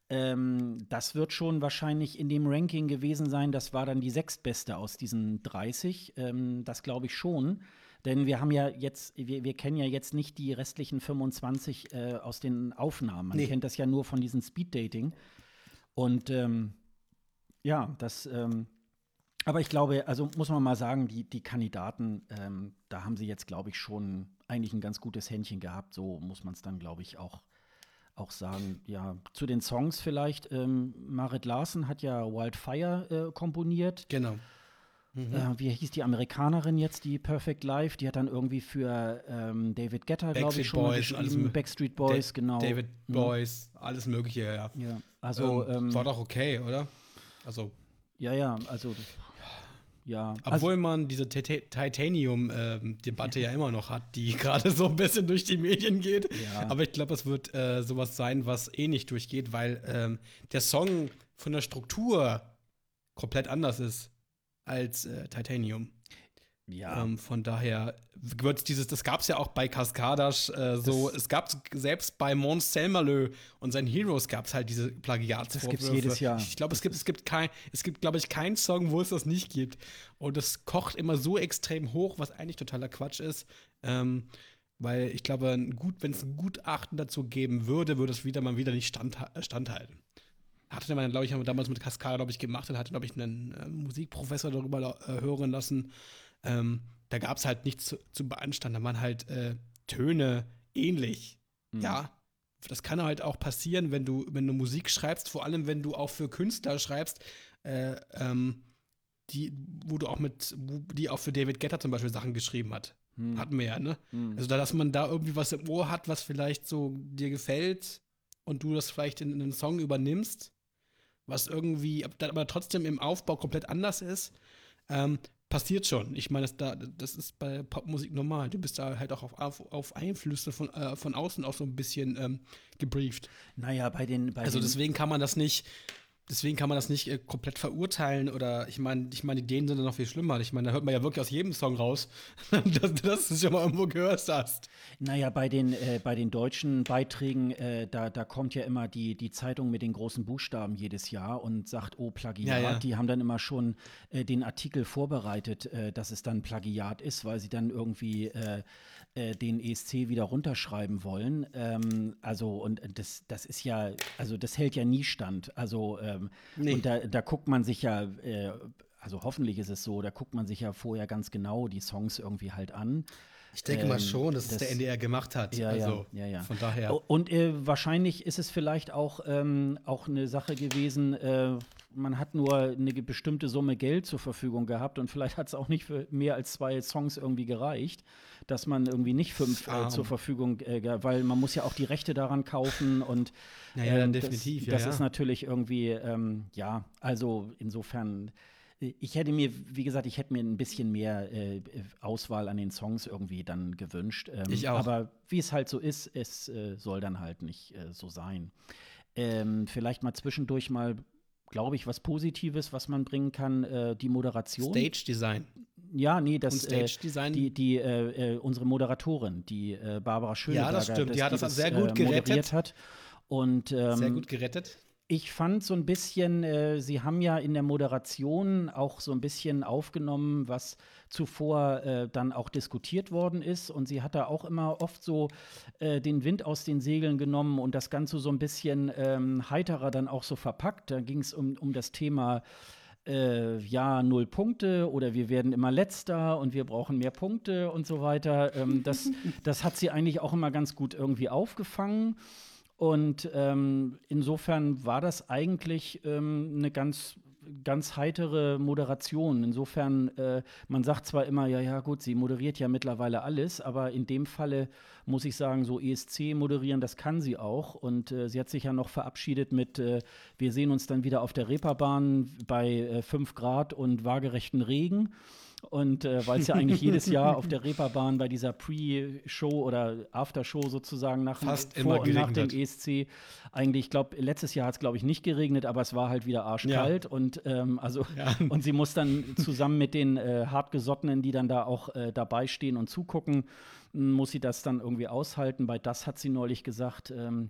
Ähm, das wird schon wahrscheinlich in dem Ranking gewesen sein. Das war dann die sechstbeste aus diesen 30. Ähm, das glaube ich schon. Denn wir haben ja jetzt, wir, wir kennen ja jetzt nicht die restlichen 25 äh, aus den Aufnahmen. Man Nee. kennt das ja nur von diesem Speed-Dating. Und ähm, ja, das, ähm, aber ich glaube, also muss man mal sagen, die, die Kandidaten, ähm, da haben sie jetzt, glaube ich, schon eigentlich ein ganz gutes Händchen gehabt. So muss man es dann, glaube ich, auch, auch sagen. Ja, zu den Songs vielleicht. Ähm, Marit Larsen hat ja Wildfire äh, komponiert. Genau. Äh, wie hieß die Amerikanerin jetzt, die Perfect Life? Die hat dann irgendwie für ähm, David Guetta, glaube ich, schon mal Boys, alles geschrieben. mö- Backstreet Boys, Da- genau. David Mhm. Boys, alles Mögliche, ja. Ja, also, ähm, ähm, war doch okay, oder? Also, ja, ja, also, ja. Also, obwohl man diese Titanium-Debatte ja immer noch hat, die gerade so ein bisschen durch die Medien geht. Ja. Aber ich glaube, es wird äh, sowas sein, was eh nicht durchgeht, weil ähm, der Song von der Struktur komplett anders ist als äh, Titanium. Ja, Ähm, von daher wird dieses, das gab es ja auch bei Cascadas äh, so, es gab selbst bei Mons Selmerlö und seinen Heroes gab es halt diese Plagiatsvorwürfe. Das gibt's jedes Jahr. Ich glaube, es gibt, es gibt kein, es gibt, glaube ich, keinen Song, wo es das nicht gibt. Und es kocht immer so extrem hoch, was eigentlich totaler Quatsch ist. Ähm, weil ich glaube, gut, wenn es ein Gutachten dazu geben würde, würde es wieder mal wieder nicht stand, äh, standhalten. Hatte man, glaube ich, haben wir damals mit Cascada, glaube ich, gemacht und hatte, glaube ich, einen äh, Musikprofessor darüber äh, hören lassen. Ähm, da gab es halt nichts zu, zu beanstanden. Da waren halt äh, Töne ähnlich. Mhm. Ja. Das kann halt auch passieren, wenn du, wenn du Musik schreibst, vor allem wenn du auch für Künstler schreibst, äh, ähm, die, wo du auch mit, die auch für David Guetta zum Beispiel Sachen geschrieben hat. Hm. Hatten wir ja, ne? Hm. Also, da, dass man da irgendwie was im Ohr hat, was vielleicht so dir gefällt und du das vielleicht in, in einen Song übernimmst, was irgendwie aber trotzdem im Aufbau komplett anders ist, ähm, passiert schon. Ich meine, das, da, das ist bei Popmusik normal. Du bist da halt auch auf, auf, auf Einflüsse von, äh, von außen auch so ein bisschen ähm, gebrieft. Naja, bei den, bei Also deswegen kann man das nicht, deswegen kann man das nicht äh, komplett verurteilen oder ich meine, ich meine, die Ideen sind dann noch viel schlimmer. Ich meine, da hört man ja wirklich aus jedem Song raus, dass, dass du es schon mal irgendwo gehört hast. Naja, bei den, äh, bei den deutschen Beiträgen, äh, da, da kommt ja immer die, die Zeitung mit den großen Buchstaben jedes Jahr und sagt, oh, Plagiat. Ja, ja. Die haben dann immer schon äh, den Artikel vorbereitet, äh, dass es dann Plagiat ist, weil sie dann irgendwie äh, äh, den ESC wieder runterschreiben wollen. Ähm, also, und das, das ist ja, also das hält ja nie stand. Also, ähm, Nee. und da, da guckt man sich ja, äh, also hoffentlich ist es so, da guckt man sich ja vorher ganz genau die Songs irgendwie halt an. Ich denke mal Ähm, schon, dass es das- der NDR gemacht hat. Ja, also, ja, ja. Von daher. Und äh, wahrscheinlich ist es vielleicht auch, ähm, auch eine Sache gewesen, äh, man hat nur eine bestimmte Summe Geld zur Verfügung gehabt und vielleicht hat es auch nicht für mehr als zwei Songs irgendwie gereicht, dass man irgendwie nicht fünf äh, zur Verfügung, äh, weil man muss ja auch die Rechte daran kaufen und Ja, ja, ähm, definitiv, Das, ja, das ja. ist natürlich irgendwie, ähm, ja, also insofern. äh, Ich hätte mir, wie gesagt, ich hätte mir ein bisschen mehr äh, Auswahl an den Songs irgendwie dann gewünscht. Ähm, Ich auch. Aber wie es halt so ist, es äh, soll dann halt nicht äh, so sein. Ähm, vielleicht mal zwischendurch mal, glaube ich, was Positives, was man bringen kann, äh, die Moderation. Stage Design. Ja, nee, das Stage Design. die, die äh, äh, unsere Moderatorin, die äh, Barbara Schöneberger, Ja, das stimmt. Die hat das das sehr gut gerettet. moderiert hat. Und ähm, Sehr gut gerettet. Ich fand so ein bisschen, äh, Sie haben ja in der Moderation auch so ein bisschen aufgenommen, was zuvor äh, dann auch diskutiert worden ist. Und sie hat da auch immer oft so äh, den Wind aus den Segeln genommen und das Ganze so ein bisschen ähm, heiterer dann auch so verpackt. Da ging es um, um das Thema. Äh, ja, null Punkte oder wir werden immer letzter und wir brauchen mehr Punkte und so weiter. Ähm, das, das hat sie eigentlich auch immer ganz gut irgendwie aufgefangen. Und ähm, insofern war das eigentlich ähm, eine ganz, ganz heitere Moderation. Insofern, äh, man sagt zwar immer, ja, ja, gut, sie moderiert ja mittlerweile alles, aber in dem Falle muss ich sagen, so ESC moderieren, das kann sie auch. Und äh, sie hat sich ja noch verabschiedet mit, äh, wir sehen uns dann wieder auf der Reeperbahn bei äh, 5 Grad und waagerechten Regen. Und äh, weil es ja eigentlich jedes Jahr auf der Reeperbahn bei dieser Pre-Show oder After-Show sozusagen nach Fast vor und nach dem ESC eigentlich, ich glaube, letztes Jahr hat es, glaube ich, nicht geregnet, aber es war halt wieder arschkalt und ähm, also Ja. und sie muss dann zusammen mit den äh, hartgesottenen, die dann da auch äh, dabei stehen und zugucken, m, muss sie das dann irgendwie aushalten. Bei das hat sie neulich gesagt, ähm,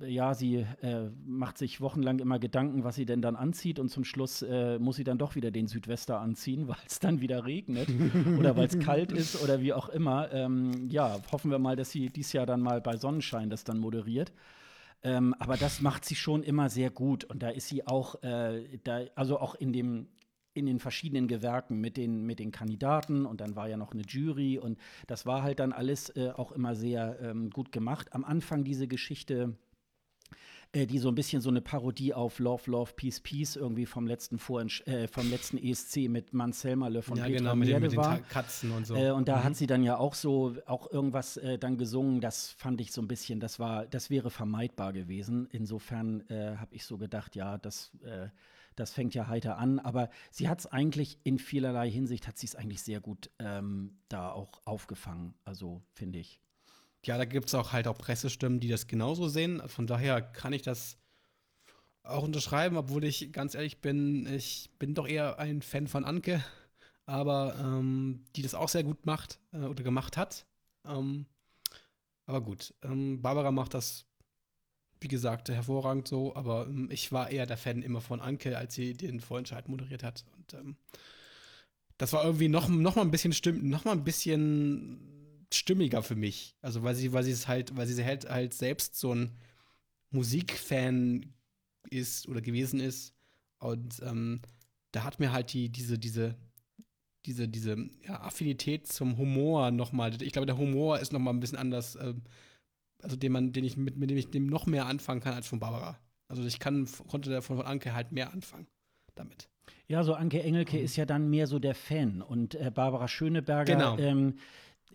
ja, sie äh, macht sich wochenlang immer Gedanken, was sie denn dann anzieht und zum Schluss äh, muss sie dann doch wieder den Südwester anziehen, weil es dann wieder regnet oder weil es kalt ist oder wie auch immer. Ähm, ja, hoffen wir mal, dass sie dieses Jahr dann mal bei Sonnenschein das dann moderiert. Ähm, aber das macht sie schon immer sehr gut und da ist sie auch, äh, da, also auch in dem in den verschiedenen Gewerken mit den, mit den Kandidaten und dann war ja noch eine Jury und das war halt dann alles äh, auch immer sehr ähm, gut gemacht. Am Anfang diese Geschichte äh, die so ein bisschen so eine Parodie auf Love, Love, Peace, Peace irgendwie vom letzten, Vorensch äh, vom letzten ESC mit Mansell Malöff und ja, Petra genau, mit den, mit den Katzen und so. Äh, und da Mhm. hat sie dann ja auch so auch irgendwas äh, dann gesungen. Das fand ich so ein bisschen, das war, das wäre vermeidbar gewesen. Insofern äh, habe ich so gedacht, ja, das, das fängt ja heiter an. Aber sie hat es eigentlich in vielerlei Hinsicht hat sie es eigentlich sehr gut ähm, da auch aufgefangen. Also finde ich. Ja, da gibt es auch halt auch Pressestimmen, die das genauso sehen. Von daher kann ich das auch unterschreiben, obwohl ich ganz ehrlich bin, ich bin doch eher ein Fan von Anke, aber ähm, die das auch sehr gut macht äh, oder gemacht hat. Ähm, aber gut, ähm, Barbara macht das, wie gesagt, hervorragend so, aber ähm, ich war eher der Fan immer von Anke, als sie den Vorentscheid moderiert hat. Und ähm, das war irgendwie noch, noch mal ein bisschen stimm, noch mal ein bisschen stimmiger für mich. Also weil sie, weil sie es halt, weil sie halt, halt selbst so ein Musikfan ist oder gewesen ist. Und ähm, da hat mir halt die, diese, diese, diese, diese ja, Affinität zum Humor nochmal. Ich glaube, der Humor ist nochmal ein bisschen anders, ähm, also den man, den ich mit, mit dem ich dem noch mehr anfangen kann als von Barbara. Also ich kann, konnte davon von Anke halt mehr anfangen damit. Ja, so Anke Engelke Mhm. ist ja dann mehr so der Fan und äh, Barbara Schöneberger, Genau. ähm,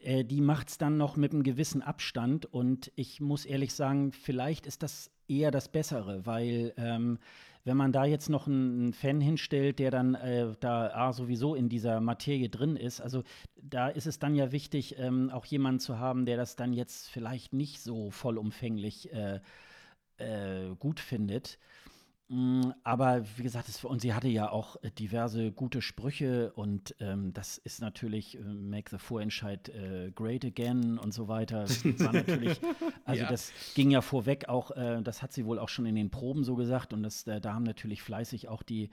äh, die macht es dann noch mit einem gewissen Abstand und ich muss ehrlich sagen, vielleicht ist das eher das Bessere, weil ähm, wenn man da jetzt noch einen, einen Fan hinstellt, der dann äh, da ah, sowieso in dieser Materie drin ist, also da ist es dann ja wichtig, ähm, auch jemanden zu haben, der das dann jetzt vielleicht nicht so vollumfänglich äh, äh, gut findet. Mm, Aber wie gesagt, es, und sie hatte ja auch äh, diverse gute Sprüche und ähm, das ist natürlich äh, Make the Vorentscheid äh, great again und so weiter. Das war natürlich, also Ja. das ging ja vorweg auch, äh, das hat sie wohl auch schon in den Proben so gesagt und das, äh, da haben natürlich fleißig auch die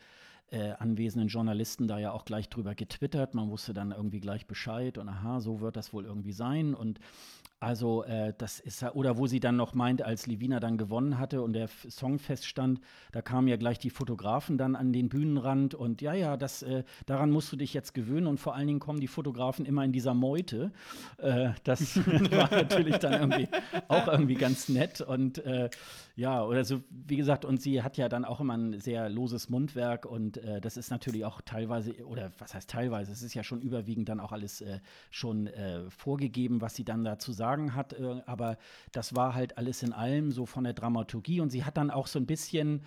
äh, anwesenden Journalisten da ja auch gleich drüber getwittert. Man wusste dann irgendwie gleich Bescheid und aha, so wird das wohl irgendwie sein und also äh, das ist ja, oder wo sie dann noch meint, als Livina dann gewonnen hatte und der F- Song feststand, da kamen ja gleich die Fotografen dann an den Bühnenrand und ja, ja, das, äh, daran musst du dich jetzt gewöhnen und vor allen Dingen kommen die Fotografen immer in dieser Meute. Äh, das war natürlich dann irgendwie auch irgendwie ganz nett und äh, ja, oder so, wie gesagt, und sie hat ja dann auch immer ein sehr loses Mundwerk und äh, das ist natürlich auch teilweise, oder was heißt teilweise, es ist ja schon überwiegend dann auch alles äh, schon äh, vorgegeben, was sie dann da zu sagen hat, äh, aber das war halt alles in allem so von der Dramaturgie. Und sie hat dann auch so ein bisschen,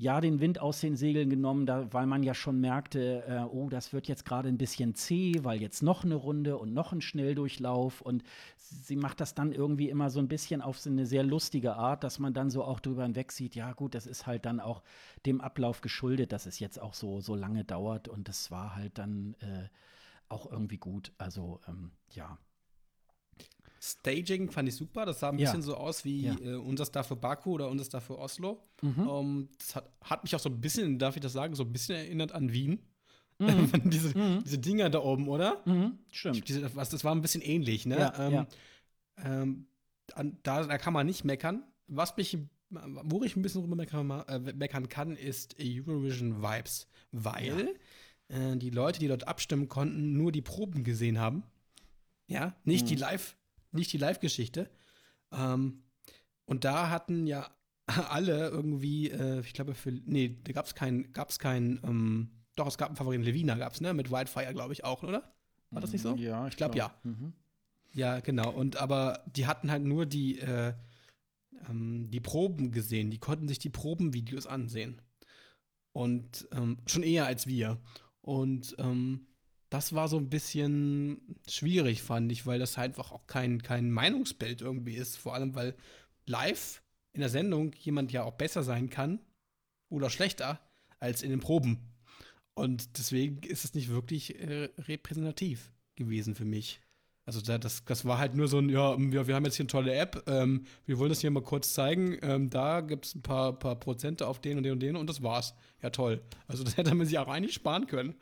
ja, den Wind aus den Segeln genommen, da, weil man ja schon merkte, äh, oh, das wird jetzt gerade ein bisschen zäh, weil jetzt noch eine Runde und noch ein Schnelldurchlauf und sie macht das dann irgendwie immer so ein bisschen auf so eine sehr lustige Art, dass man dann so auch drüber hinweg sieht, ja gut, das ist halt dann auch dem Ablauf geschuldet, dass es jetzt auch so, so lange dauert und das war halt dann äh, auch irgendwie gut. Also ähm, ja. Staging fand ich super. Das sah ein Ja. bisschen so aus wie Ja. äh, unser Star für Baku oder unser Star für Oslo. Mhm. Ähm, das hat, hat mich auch so ein bisschen, darf ich das sagen, so ein bisschen erinnert an Wien. Mhm. diese, Mhm. diese Dinger da oben, oder? Mhm. Stimmt. Diese, was, das war ein bisschen ähnlich, ne? Ja, ähm, ja. Ähm, an, da, da kann man nicht meckern. Was mich, wo ich ein bisschen drüber meckern, äh, meckern kann, ist Eurovision Vibes. Weil äh, die Leute, die dort abstimmen konnten, nur die Proben gesehen haben. Ja, nicht Mhm. die Live, nicht die Live-Geschichte. Ähm, und da hatten ja alle irgendwie, äh, ich glaube, für, nee, da gab es keinen, gab's keinen, ähm, doch, es gab einen Favoriten, Levina gab es, ne? Mit Wildfire, glaube ich, auch, oder? War das nicht so? Ja, Ich glaub, ja. Mhm. Ja, genau. Und aber die hatten halt nur die, äh, ähm, die Proben gesehen. Die konnten sich die Probenvideos ansehen. Und ähm, schon eher als wir. Und ähm, das war so ein bisschen schwierig, fand ich, weil das einfach auch kein, kein Meinungsbild irgendwie ist. Vor allem, weil live in der Sendung jemand ja auch besser sein kann oder schlechter als in den Proben. Und deswegen ist es nicht wirklich äh, repräsentativ gewesen für mich. Also das, das war halt nur so ein, ja, wir, wir haben jetzt hier eine tolle App, ähm, wir wollen das hier mal kurz zeigen. Ähm, da gibt es ein paar, paar Prozente auf den und den und den und das war's. Ja, toll. Also das hätte man sich auch eigentlich sparen können,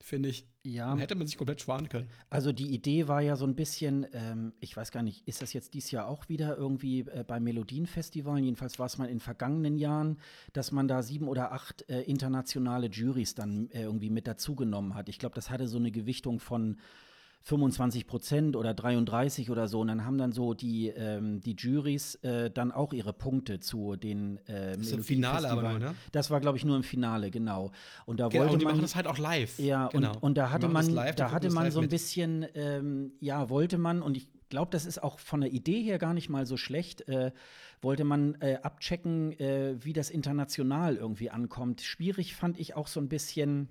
finde ich. Ja. Dann hätte man sich komplett sparen können. Also die Idee war ja so ein bisschen, ähm, ich weiß gar nicht, ist das jetzt dieses Jahr auch wieder irgendwie äh, bei Melodienfestivalen? Jedenfalls war es mal in vergangenen Jahren, dass man da sieben oder acht äh, internationale Juries dann äh, irgendwie mit dazugenommen hat. Ich glaube, das hatte so eine Gewichtung von 25 Prozent oder 33 oder so. Und dann haben dann so die, ähm, die Juries äh, dann auch ihre Punkte zu den äh, das ist im Finale aber nur, ne? Das war, glaube ich, nur im Finale, genau. Und da genau, wollte und die man, machen das halt auch live. Ja, genau. und, und da hatte man, live, da hatte man so ein bisschen, ähm, ja, wollte man, und ich glaube, das ist auch von der Idee her gar nicht mal so schlecht, äh, wollte man äh, abchecken, äh, wie das international irgendwie ankommt. Schwierig fand ich auch so ein bisschen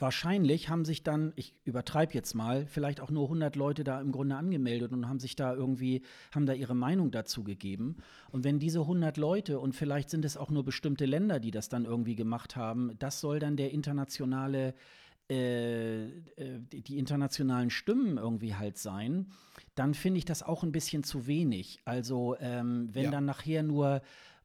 wahrscheinlich haben sich dann, ich übertreibe jetzt mal, vielleicht auch nur 100 Leute da im Grunde angemeldet und haben sich da irgendwie, haben da ihre Meinung dazu gegeben. Und wenn diese 100 Leute, und vielleicht sind es auch nur bestimmte Länder, die das dann irgendwie gemacht haben, das soll dann der internationale, äh, äh die internationalen Stimmen irgendwie halt sein, dann finde ich das auch ein bisschen zu wenig. Also ähm, wenn ja. dann nachher nur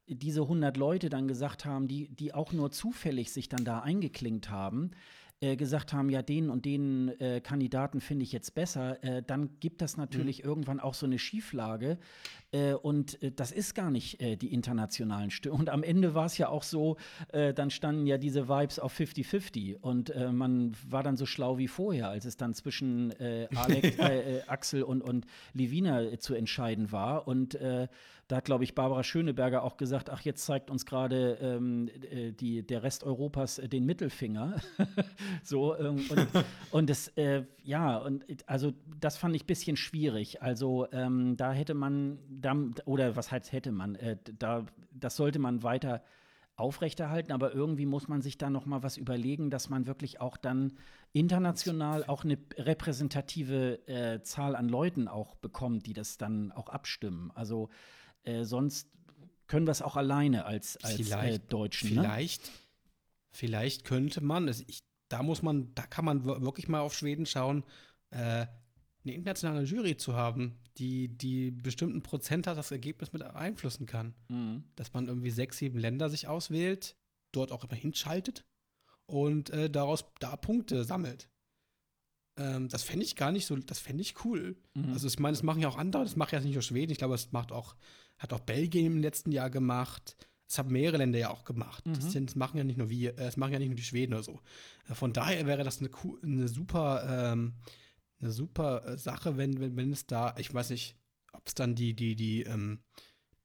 diese 100 Leute dann gesagt haben, die, die auch nur zufällig sich dann da eingeklinkt haben, äh, gesagt haben, ja, den und den äh, Kandidaten finde ich jetzt besser, äh, dann gibt das natürlich mhm. irgendwann auch so eine Schieflage. Äh, und äh, das ist gar nicht äh, die internationalen Stimmen. Und am Ende war es ja auch so, dann standen ja diese Vibes auf 50-50. Und man war dann so schlau wie vorher, als es dann zwischen Alex, Axel und, und Livina zu entscheiden war. Und da hat, glaube ich, Barbara Schöneberger auch gesagt, ach, jetzt zeigt uns gerade ähm, äh, der Rest Europas äh, den Mittelfinger. so, ähm, und, und das, äh, ja, und also das fand ich ein bisschen schwierig. Also ähm, da hätte man, da, oder was heißt hätte man, äh, da, das sollte man weiter aufrechterhalten, aber irgendwie muss man sich da noch mal was überlegen, dass man wirklich auch dann international auch eine repräsentative äh, Zahl an Leuten auch bekommt, die das dann auch abstimmen. Also äh, sonst können wir es auch alleine als, als vielleicht, äh, Deutschen. Ne? Vielleicht, ne? vielleicht könnte man, also ich, da muss man, da kann man wirklich mal auf Schweden schauen, äh, eine internationale Jury zu haben, die die bestimmten Prozenter das Ergebnis mit beeinflussen kann. Mhm. Dass man irgendwie sechs, sieben Länder sich auswählt, dort auch immer hinschaltet und äh, daraus da Punkte sammelt. Ähm, das fände ich gar nicht so, das fände ich cool. Mhm. Also ich meine, das machen ja auch andere, das macht ja nicht nur Schweden, ich glaube, das macht auch hat auch Belgien im letzten Jahr gemacht. Das haben mehrere Länder ja auch gemacht. Mhm. Das, sind, das, machen ja nicht nur wir, äh, das machen ja nicht nur die Schweden oder so. Äh, von daher wäre das eine, eine super, ähm, eine super äh, Sache, wenn, wenn, wenn es da, ich weiß nicht, ob es dann die, die, die ähm,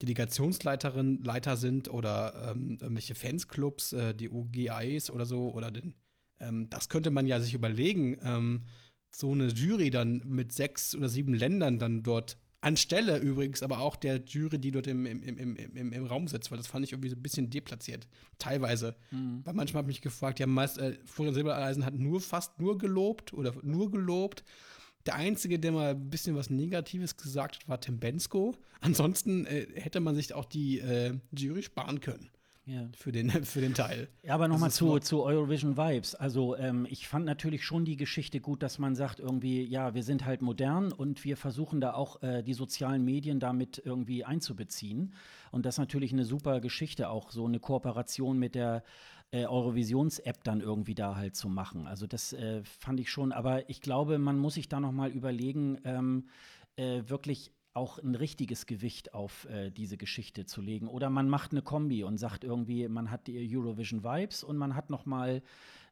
Delegationsleiterin, Leiter sind oder ähm, irgendwelche Fansclubs, äh, die UGAs oder so, oder den, ähm, das könnte man ja sich überlegen, ähm, so eine Jury dann mit sechs oder sieben Ländern dann dort Anstelle übrigens aber auch der Jury, die dort im, im, im, im, im Raum sitzt, weil das fand ich irgendwie so ein bisschen deplatziert. Teilweise. Mhm. Weil manchmal habe ich mich gefragt, ja, meist, äh, Florian Silbereisen hat nur fast nur gelobt oder nur gelobt. Der Einzige, der mal ein bisschen was Negatives gesagt hat, war Tim Bensko. Ansonsten äh, hätte man sich auch die äh, Jury sparen können ja. für, den, für den Teil. Ja, aber nochmal zu, zu Eurovision Vibes. Also ähm, ich fand natürlich schon die Geschichte gut, dass man sagt irgendwie, ja, wir sind halt modern und wir versuchen da auch äh, die sozialen Medien damit irgendwie einzubeziehen. Und das ist natürlich eine super Geschichte, auch so eine Kooperation mit der äh, Eurovisions-App dann irgendwie da halt zu machen. Also das äh, fand ich schon, aber ich glaube, man muss sich da noch mal überlegen, ähm, äh, wirklich auch ein richtiges Gewicht auf äh, diese Geschichte zu legen. Oder man macht eine Kombi und sagt irgendwie, man hat die Eurovision Vibes und man hat noch mal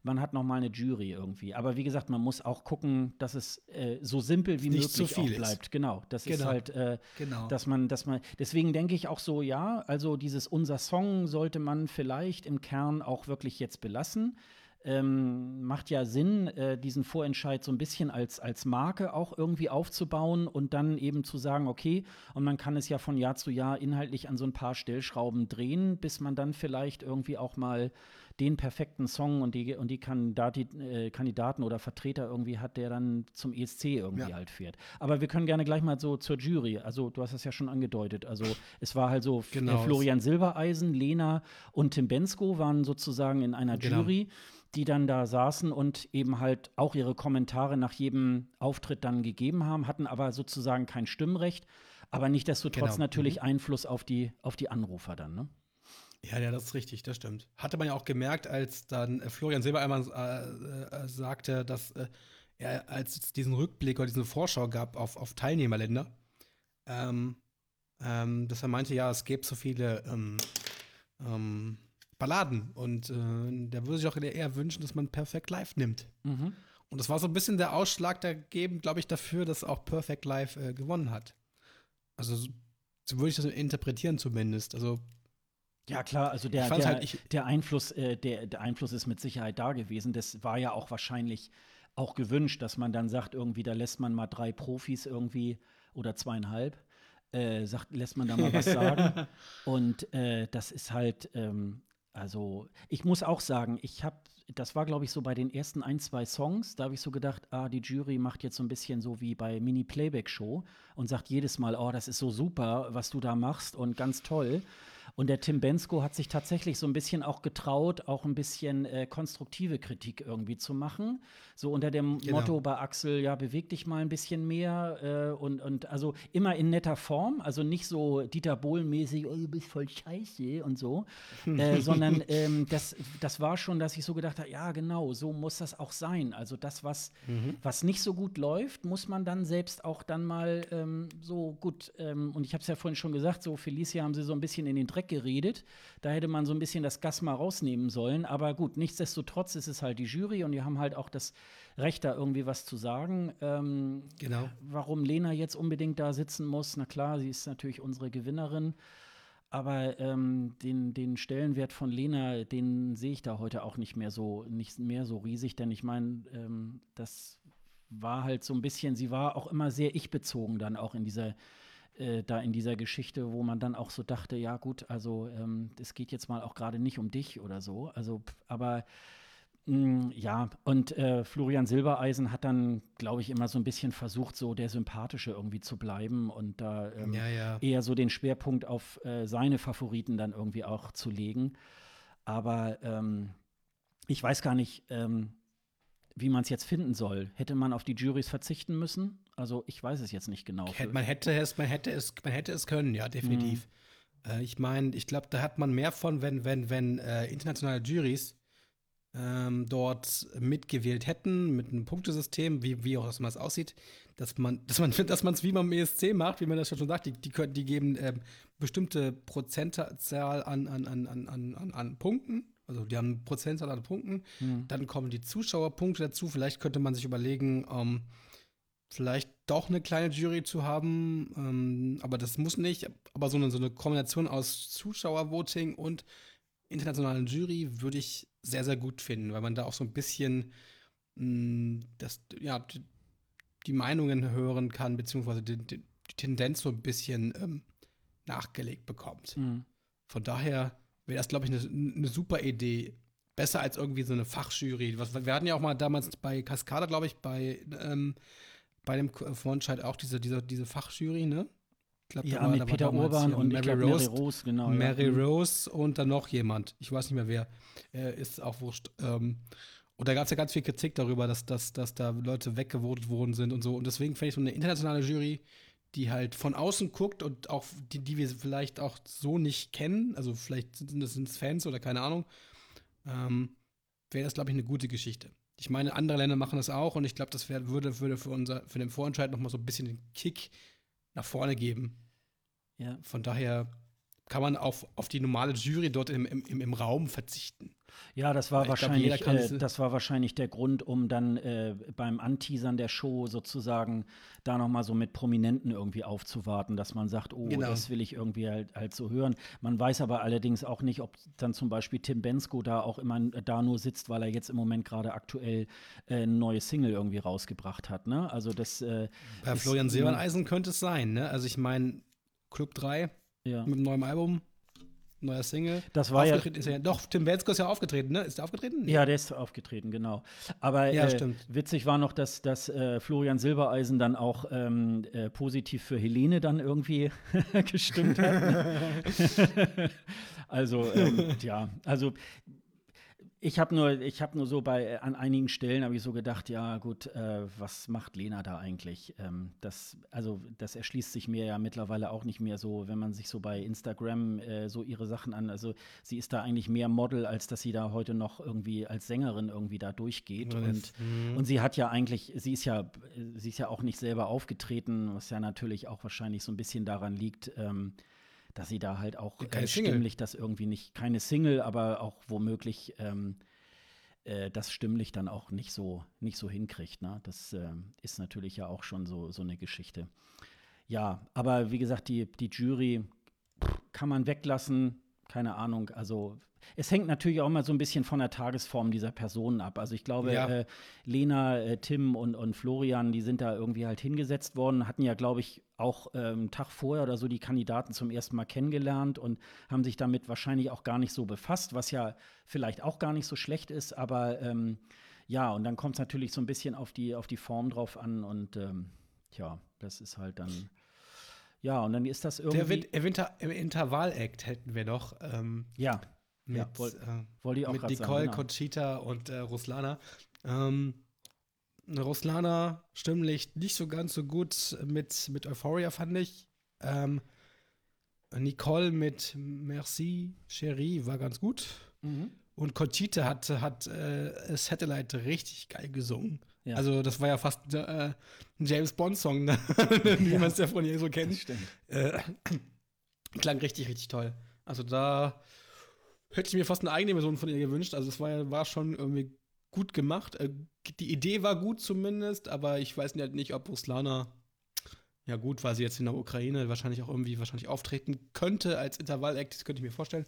man hat noch mal eine Jury irgendwie. Aber wie gesagt, man muss auch gucken, dass es äh, so simpel wie Nicht möglich auch bleibt. Ist. Genau, das genau. ist halt, äh, genau. dass man, dass man. Deswegen denke ich auch so, ja, also dieses unser Song sollte man vielleicht im Kern auch wirklich jetzt belassen ähm, macht ja Sinn, äh, diesen Vorentscheid so ein bisschen als, als Marke auch irgendwie aufzubauen und dann eben zu sagen, okay, und man kann es ja von Jahr zu Jahr inhaltlich an so ein paar Stellschrauben drehen, bis man dann vielleicht irgendwie auch mal den perfekten Song und die, und die Kandidati, äh, Kandidaten oder Vertreter irgendwie hat, der dann zum ESC irgendwie ja. halt fährt. Aber wir können gerne gleich mal so zur Jury. Also, du hast es ja schon angedeutet. Also, es war halt so, genau. Florian Silbereisen, Lena und Tim Bensko waren sozusagen in einer genau. Jury. Die dann da saßen und eben halt auch ihre Kommentare nach jedem Auftritt dann gegeben haben, hatten aber sozusagen kein Stimmrecht, aber nichtdestotrotz Genau. natürlich Mhm. Einfluss auf die, auf die Anrufer dann, ne? Ja, ja, das ist richtig, das stimmt. Hatte man ja auch gemerkt, als dann äh, Florian Silber einmal äh, äh, sagte, dass äh, er, als es diesen Rückblick oder diese Vorschau gab auf, auf Teilnehmerländer, ähm, ähm, dass er meinte, ja, es gäbe so viele ähm, ähm, Balladen und äh, der würde sich auch eher wünschen, dass man Perfect Live nimmt. Mhm. Und das war so ein bisschen der Ausschlag dagegen, glaube ich, dafür, dass auch Perfect Live äh, gewonnen hat. Also so, würde ich das interpretieren zumindest. Also Ja, klar, also der, Ich der, halt- ich- der, Einfluss, äh, der, der Einfluss ist mit Sicherheit da gewesen. Das war ja auch wahrscheinlich auch gewünscht, dass man dann sagt, irgendwie, da lässt man mal drei Profis irgendwie oder zweieinhalb, äh, sagt, lässt man da mal was sagen. Und äh, das ist halt, ähm, also ich muss auch sagen, ich habe, das war glaube ich so bei den ersten ein, zwei Songs, da habe ich so gedacht, ah, die Jury macht jetzt so ein bisschen so wie bei Mini-Playback-Show und sagt jedes Mal, oh, das ist so super, was du da machst und ganz toll. Und der Tim Bensko hat sich tatsächlich so ein bisschen auch getraut, auch ein bisschen äh, konstruktive Kritik irgendwie zu machen. So unter dem Genau. Motto bei Axel, ja, beweg dich mal ein bisschen mehr äh, und, und also immer in netter Form, also nicht so Dieter Bohlen-mäßig, oh, du bist voll scheiße und so, äh, sondern ähm, das, das war schon, dass ich so gedacht habe, ja, genau, so muss das auch sein. Also das, was, was nicht so gut läuft, muss man dann selbst auch dann mal ähm, so gut, ähm, und ich habe es ja vorhin schon gesagt, so Felicia haben sie so ein bisschen in den Dreck geredet. Da hätte man so ein bisschen das Gas mal rausnehmen sollen. Aber gut, nichtsdestotrotz ist es halt die Jury und die haben halt auch das Recht, da irgendwie was zu sagen. Ähm, Genau. Warum Lena jetzt unbedingt da sitzen muss, na klar, sie ist natürlich unsere Gewinnerin. Aber ähm, den, den Stellenwert von Lena, den sehe ich da heute auch nicht mehr so, nicht mehr so riesig, denn ich meine, ähm, das war halt so ein bisschen, sie war auch immer sehr ich-bezogen dann auch in dieser, äh, da in dieser Geschichte, wo man dann auch so dachte, ja gut, also ähm, es geht jetzt mal auch gerade nicht um dich oder so. Also, aber mh, ja, und äh, Florian Silbereisen hat dann, glaube ich, immer so ein bisschen versucht, so der Sympathische irgendwie zu bleiben und da ähm, Ja, ja. eher so den Schwerpunkt auf äh, seine Favoriten dann irgendwie auch zu legen. Aber ähm, ich weiß gar nicht, ähm, wie man es jetzt finden soll. Hätte man auf die Juries verzichten müssen? Also ich weiß es jetzt nicht genau. Man hätte es, man hätte es, man hätte es können, ja, definitiv. Äh, ich meine, ich glaube, da hat man mehr von, wenn, wenn, wenn äh, internationale Juries ähm, dort mitgewählt hätten, mit einem Punktesystem, wie, wie auch immer es aussieht, dass man, dass man, dass man es wie beim ESC macht, wie man das schon sagt, die, die, können, die geben ähm, bestimmte Prozentzahl an, an, an, an, an, an, Punkten. Also die haben eine Prozentzahl an Punkten. Hm. Dann kommen die Zuschauerpunkte dazu. Vielleicht könnte man sich überlegen, ähm, vielleicht doch eine kleine Jury zu haben, ähm, aber das muss nicht. Aber so eine, so eine Kombination aus Zuschauervoting und internationalen Jury würde ich sehr, sehr gut finden, weil man da auch so ein bisschen mh, das, ja, die, Meinungen hören kann, beziehungsweise die, die, die Tendenz so ein bisschen ähm, nachgelegt bekommt. Hm. Von daher wäre das, glaube ich, eine eine super Idee. Besser als irgendwie so eine Fachjury. Was, wir hatten ja auch mal damals bei Cascada, glaube ich, bei, ähm, bei dem Vorentscheid auch diese, diese, diese Fachjury, ne? Ich glaub, Ja, mit Peter Urban und Mary glaub, Mary Rose. Rose, genau. Mary ja. Hm. Rose und dann noch jemand. Ich weiß nicht mehr wer. Äh, ist auch wurscht. Ähm, und da gab es ja ganz viel Kritik darüber, dass, dass, dass da Leute weggevotet worden sind und so. Und deswegen fände ich so eine internationale Jury, die halt von außen guckt und auch die, die wir vielleicht auch so nicht kennen, also vielleicht sind das sind's Fans oder keine Ahnung, ähm, wäre das, glaube ich, eine gute Geschichte. Ich meine, andere Länder machen das auch und ich glaube, das wär, würde, würde für, unser, für den Vorentscheid noch mal so ein bisschen den Kick nach vorne geben. Ja. Von daher kann man auf, auf die normale Jury dort im, im- im Raum verzichten. Ja, das war Ich glaub, wahrscheinlich, kann äh, das war wahrscheinlich der Grund, um dann äh, beim Anteasern der Show sozusagen da noch mal so mit Prominenten irgendwie aufzuwarten, dass man sagt, oh, Genau. das will ich irgendwie halt, halt so hören. Man weiß aber allerdings auch nicht, ob dann zum Beispiel Tim Bensko da auch immer da nur sitzt, weil er jetzt im Moment gerade aktuell äh, eine neue Single irgendwie rausgebracht hat. Ne? Also das äh, Bei Florian Silbereisen könnte es sein, ne? Also ich meine, Club 3 ja. mit einem neuen Album, neuer Single. Das war ja- ja. Doch, Tim Bensko ist ja aufgetreten, ne? Ist der aufgetreten? Ja, der ist aufgetreten, genau. Aber Ja, äh, witzig war noch, dass, dass äh, Florian Silbereisen dann auch ähm, äh, positiv für Helene dann irgendwie gestimmt hat. also, ähm, ja, also Ich habe nur, ich habe nur so bei äh, an einigen Stellen habe ich so gedacht, ja gut, äh, was macht Lena da eigentlich? Ähm, das, also das erschließt sich mir ja mittlerweile auch nicht mehr so, wenn man sich so bei Instagram äh, so ihre Sachen an. Also sie ist da eigentlich mehr Model, als dass sie da heute noch irgendwie als Sängerin irgendwie da durchgeht. Ja, und, und sie hat ja eigentlich, sie ist ja, sie ist ja auch nicht selber aufgetreten, was ja natürlich auch wahrscheinlich so ein bisschen daran liegt. Ähm, dass sie da halt auch Keine äh, stimmlich das irgendwie nicht, keine Single, aber auch womöglich ähm, äh, das stimmlich dann auch nicht so, nicht so hinkriegt. Ne? Das ähm, ist natürlich ja auch schon so, so eine Geschichte. Ja, aber wie gesagt, die, die Jury kann man weglassen, keine Ahnung. Also es hängt natürlich auch immer so ein bisschen von der Tagesform dieser Personen ab. Also ich glaube, Ja. äh, Lena, äh, Tim und, und Florian, die sind da irgendwie halt hingesetzt worden, hatten ja, glaube ich, auch ähm, einen Tag vorher oder so die Kandidaten zum ersten Mal kennengelernt und haben sich damit wahrscheinlich auch gar nicht so befasst, was ja vielleicht auch gar nicht so schlecht ist, aber ähm, ja, und dann kommt es natürlich so ein bisschen auf die, auf die Form drauf an und ähm, tja, das ist halt dann. Ja, und dann ist das irgendwie. Der Win- im, Winter, im Intervall-Act hätten wir noch ähm, ja, mit, Ja, äh, wollte ich auch mit Nicole, sagen. genau. Conchita und äh, Ruslana. Ähm, Ruslana stimmlich nicht so ganz so gut mit, mit Euphoria, fand ich. Ähm, Nicole mit Merci, Cherie war ganz gut. Mhm. Und Conchita hat, hat äh, Satellite richtig geil gesungen. Ja. Also, das war ja fast äh, ein James Bond-Song, ne? wie man es ja von ihr so kennt. Stimmt. Äh, klang richtig, richtig toll. Also da hätte ich mir fast eine eigene Version von ihr gewünscht. Also es war, ja- war schon irgendwie gut gemacht. Äh, die Idee war gut zumindest, aber ich weiß nicht, nicht ob Ruslana, ja gut, weil sie jetzt in der Ukraine wahrscheinlich auch irgendwie wahrscheinlich auftreten könnte als Intervall-Act, das könnte ich mir vorstellen.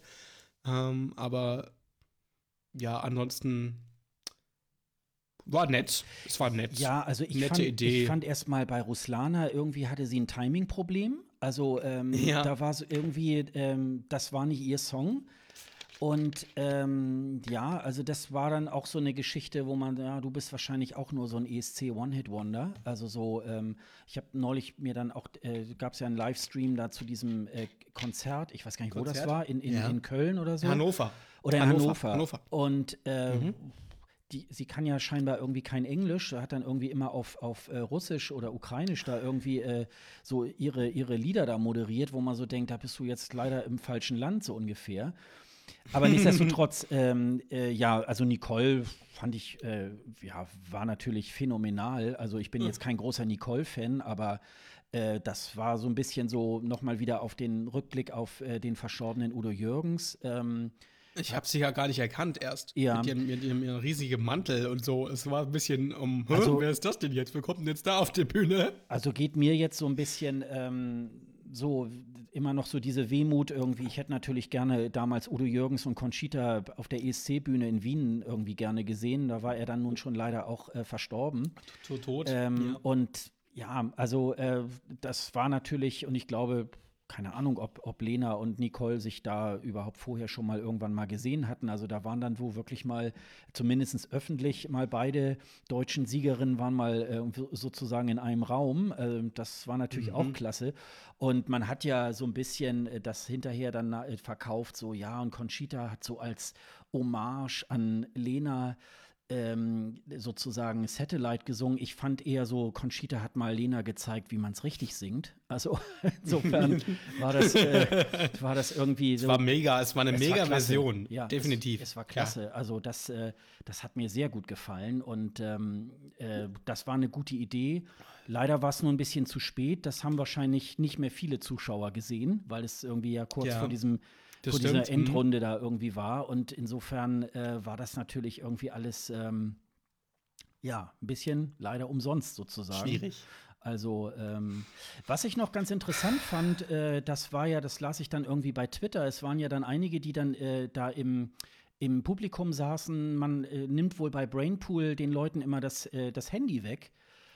Ähm, aber ja, ansonsten war nett. Es war nett. Ja, also ich Nette fand, Idee. ich fand erstmal bei Ruslana irgendwie hatte sie ein Timing-Problem. Also ähm, Ja. da war so irgendwie, ähm, das war nicht ihr Song. Und ähm, ja, also das war dann auch so eine Geschichte, wo man, ja, du bist wahrscheinlich auch nur so ein ESC One-Hit-Wonder. Also so, ähm, ich habe neulich mir dann auch, äh, gab es ja einen Livestream da zu diesem äh, Konzert, ich weiß gar nicht, wo das Konzert? war, in, in, Ja. in Köln oder so. Hannover. Oder in Hannover, Hannover. Hannover. Und äh, Mhm. Die, sie kann ja scheinbar irgendwie kein Englisch, hat dann irgendwie immer auf, auf äh, Russisch oder Ukrainisch da irgendwie äh, so ihre, ihre Lieder da moderiert, wo man so denkt, da bist du jetzt leider im falschen Land, so ungefähr. Aber nichtsdestotrotz, ähm, äh, ja, also Nicole fand ich, äh, ja, war natürlich phänomenal. Also ich bin jetzt kein großer Nicole-Fan, aber äh, das war so ein bisschen so nochmal wieder auf den Rückblick auf äh, den verstorbenen Udo Jürgens. Ähm, Ich habe sie ja gar nicht erkannt erst. Ja. Mit ihrem, mit ihrem, ihrem riesigen Mantel und so. Es war ein bisschen um, "Hä, Also- wer ist das denn jetzt? Wer kommt denn jetzt da auf die Bühne? Also geht mir jetzt so ein bisschen ähm, so immer noch so diese Wehmut irgendwie. Ich hätte natürlich gerne damals Udo Jürgens und Conchita auf der ESC-Bühne in Wien irgendwie gerne gesehen. Da war er dann nun schon leider auch äh, verstorben. Tot, tot. Ähm, Und ja, also äh, das war natürlich, und ich glaube, keine Ahnung, ob, ob Lena und Nicole sich da überhaupt vorher schon mal irgendwann mal gesehen hatten. Also da waren dann wo wirklich mal, zumindest öffentlich, mal beide deutschen Siegerinnen waren mal äh, sozusagen in einem Raum. Äh, das war natürlich auch klasse. Und man hat ja so ein bisschen äh, das hinterher dann äh, verkauft, so ja, und Conchita hat so als Hommage an Lena ähm, sozusagen Satellite gesungen. Ich fand eher so, Conchita hat mal Lena gezeigt, wie man es richtig singt. Also insofern war das, äh, war das irgendwie so. es war mega, es war eine Es war mega klasse. Version. Ja, Definitiv. Es, es war klasse. Also das, äh, das hat mir sehr gut gefallen und ähm, äh, das war eine gute Idee. Leider war es nur ein bisschen zu spät. Das haben wahrscheinlich nicht mehr viele Zuschauer gesehen, weil es irgendwie ja kurz Ja, vor diesem das vor dieser stimmt. Mhm. Endrunde da irgendwie war. Und insofern äh, war das natürlich irgendwie alles ähm, ja ein bisschen leider umsonst sozusagen. Schwierig. Also, ähm, was ich noch ganz interessant fand, äh, das war ja, das las ich dann irgendwie bei Twitter, es waren ja dann einige, die dann äh, da im, im Publikum saßen. Man äh, nimmt wohl bei Brainpool den Leuten immer das, äh, das Handy weg,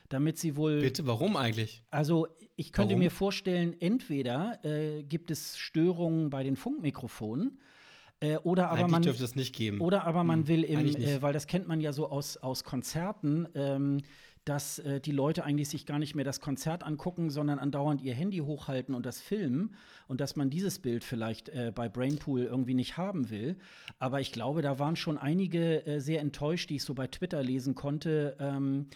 damit sie wohl. Bitte, warum eigentlich? Also, ich könnte Warum? mir vorstellen, entweder äh, gibt es Störungen bei den Funkmikrofonen. Äh, oder aber eigentlich man dürfte es nicht geben. oder aber man will im, äh, weil das kennt man ja so aus, aus Konzerten, ähm, dass äh, die Leute eigentlich sich gar nicht mehr das Konzert angucken, sondern andauernd ihr Handy hochhalten und das filmen und dass man dieses Bild vielleicht äh, bei Brainpool irgendwie nicht haben will. Aber ich glaube, da waren schon einige äh, sehr enttäuscht, die ich so bei Twitter lesen konnte. Ähm,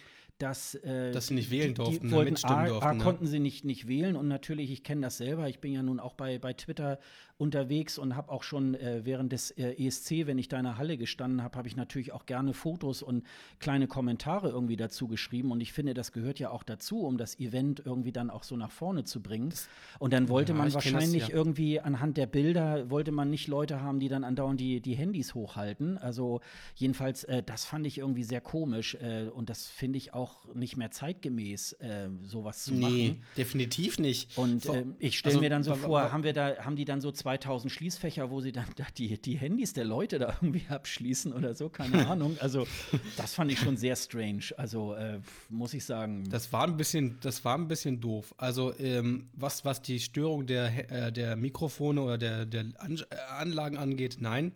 dass, äh, dass sie nicht wählen durften, die, die wollten, A, durften, A, ne? konnten sie nicht, nicht wählen und natürlich, ich kenne das selber, ich bin ja nun auch bei, bei Twitter unterwegs und habe auch schon äh, während des äh, ESC, wenn ich da in der Halle gestanden habe, habe ich natürlich auch gerne Fotos und kleine Kommentare irgendwie dazu geschrieben. Und ich finde, das gehört ja auch dazu, um das Event irgendwie dann auch so nach vorne zu bringen. Und dann wollte ja, man wahrscheinlich das, ja. irgendwie anhand der Bilder, wollte man nicht Leute haben, die dann andauernd die, die Handys hochhalten. Also jedenfalls, äh, das fand ich irgendwie sehr komisch. Äh, und das finde ich auch nicht mehr zeitgemäß, äh, sowas zu nee, machen. Nee, definitiv nicht. Und äh, ich stelle also, mir dann so vor, haben wir da, haben die dann so zwei 2000 Schließfächer, wo sie dann die, die Handys der Leute da irgendwie abschließen oder so, keine Ahnung. Also, das fand ich schon sehr strange. Also, äh, muss ich sagen. Das war ein bisschen, das war ein bisschen doof. Also, ähm, was, was die Störung der, äh, der Mikrofone oder der, der An äh, Anlagen angeht, nein.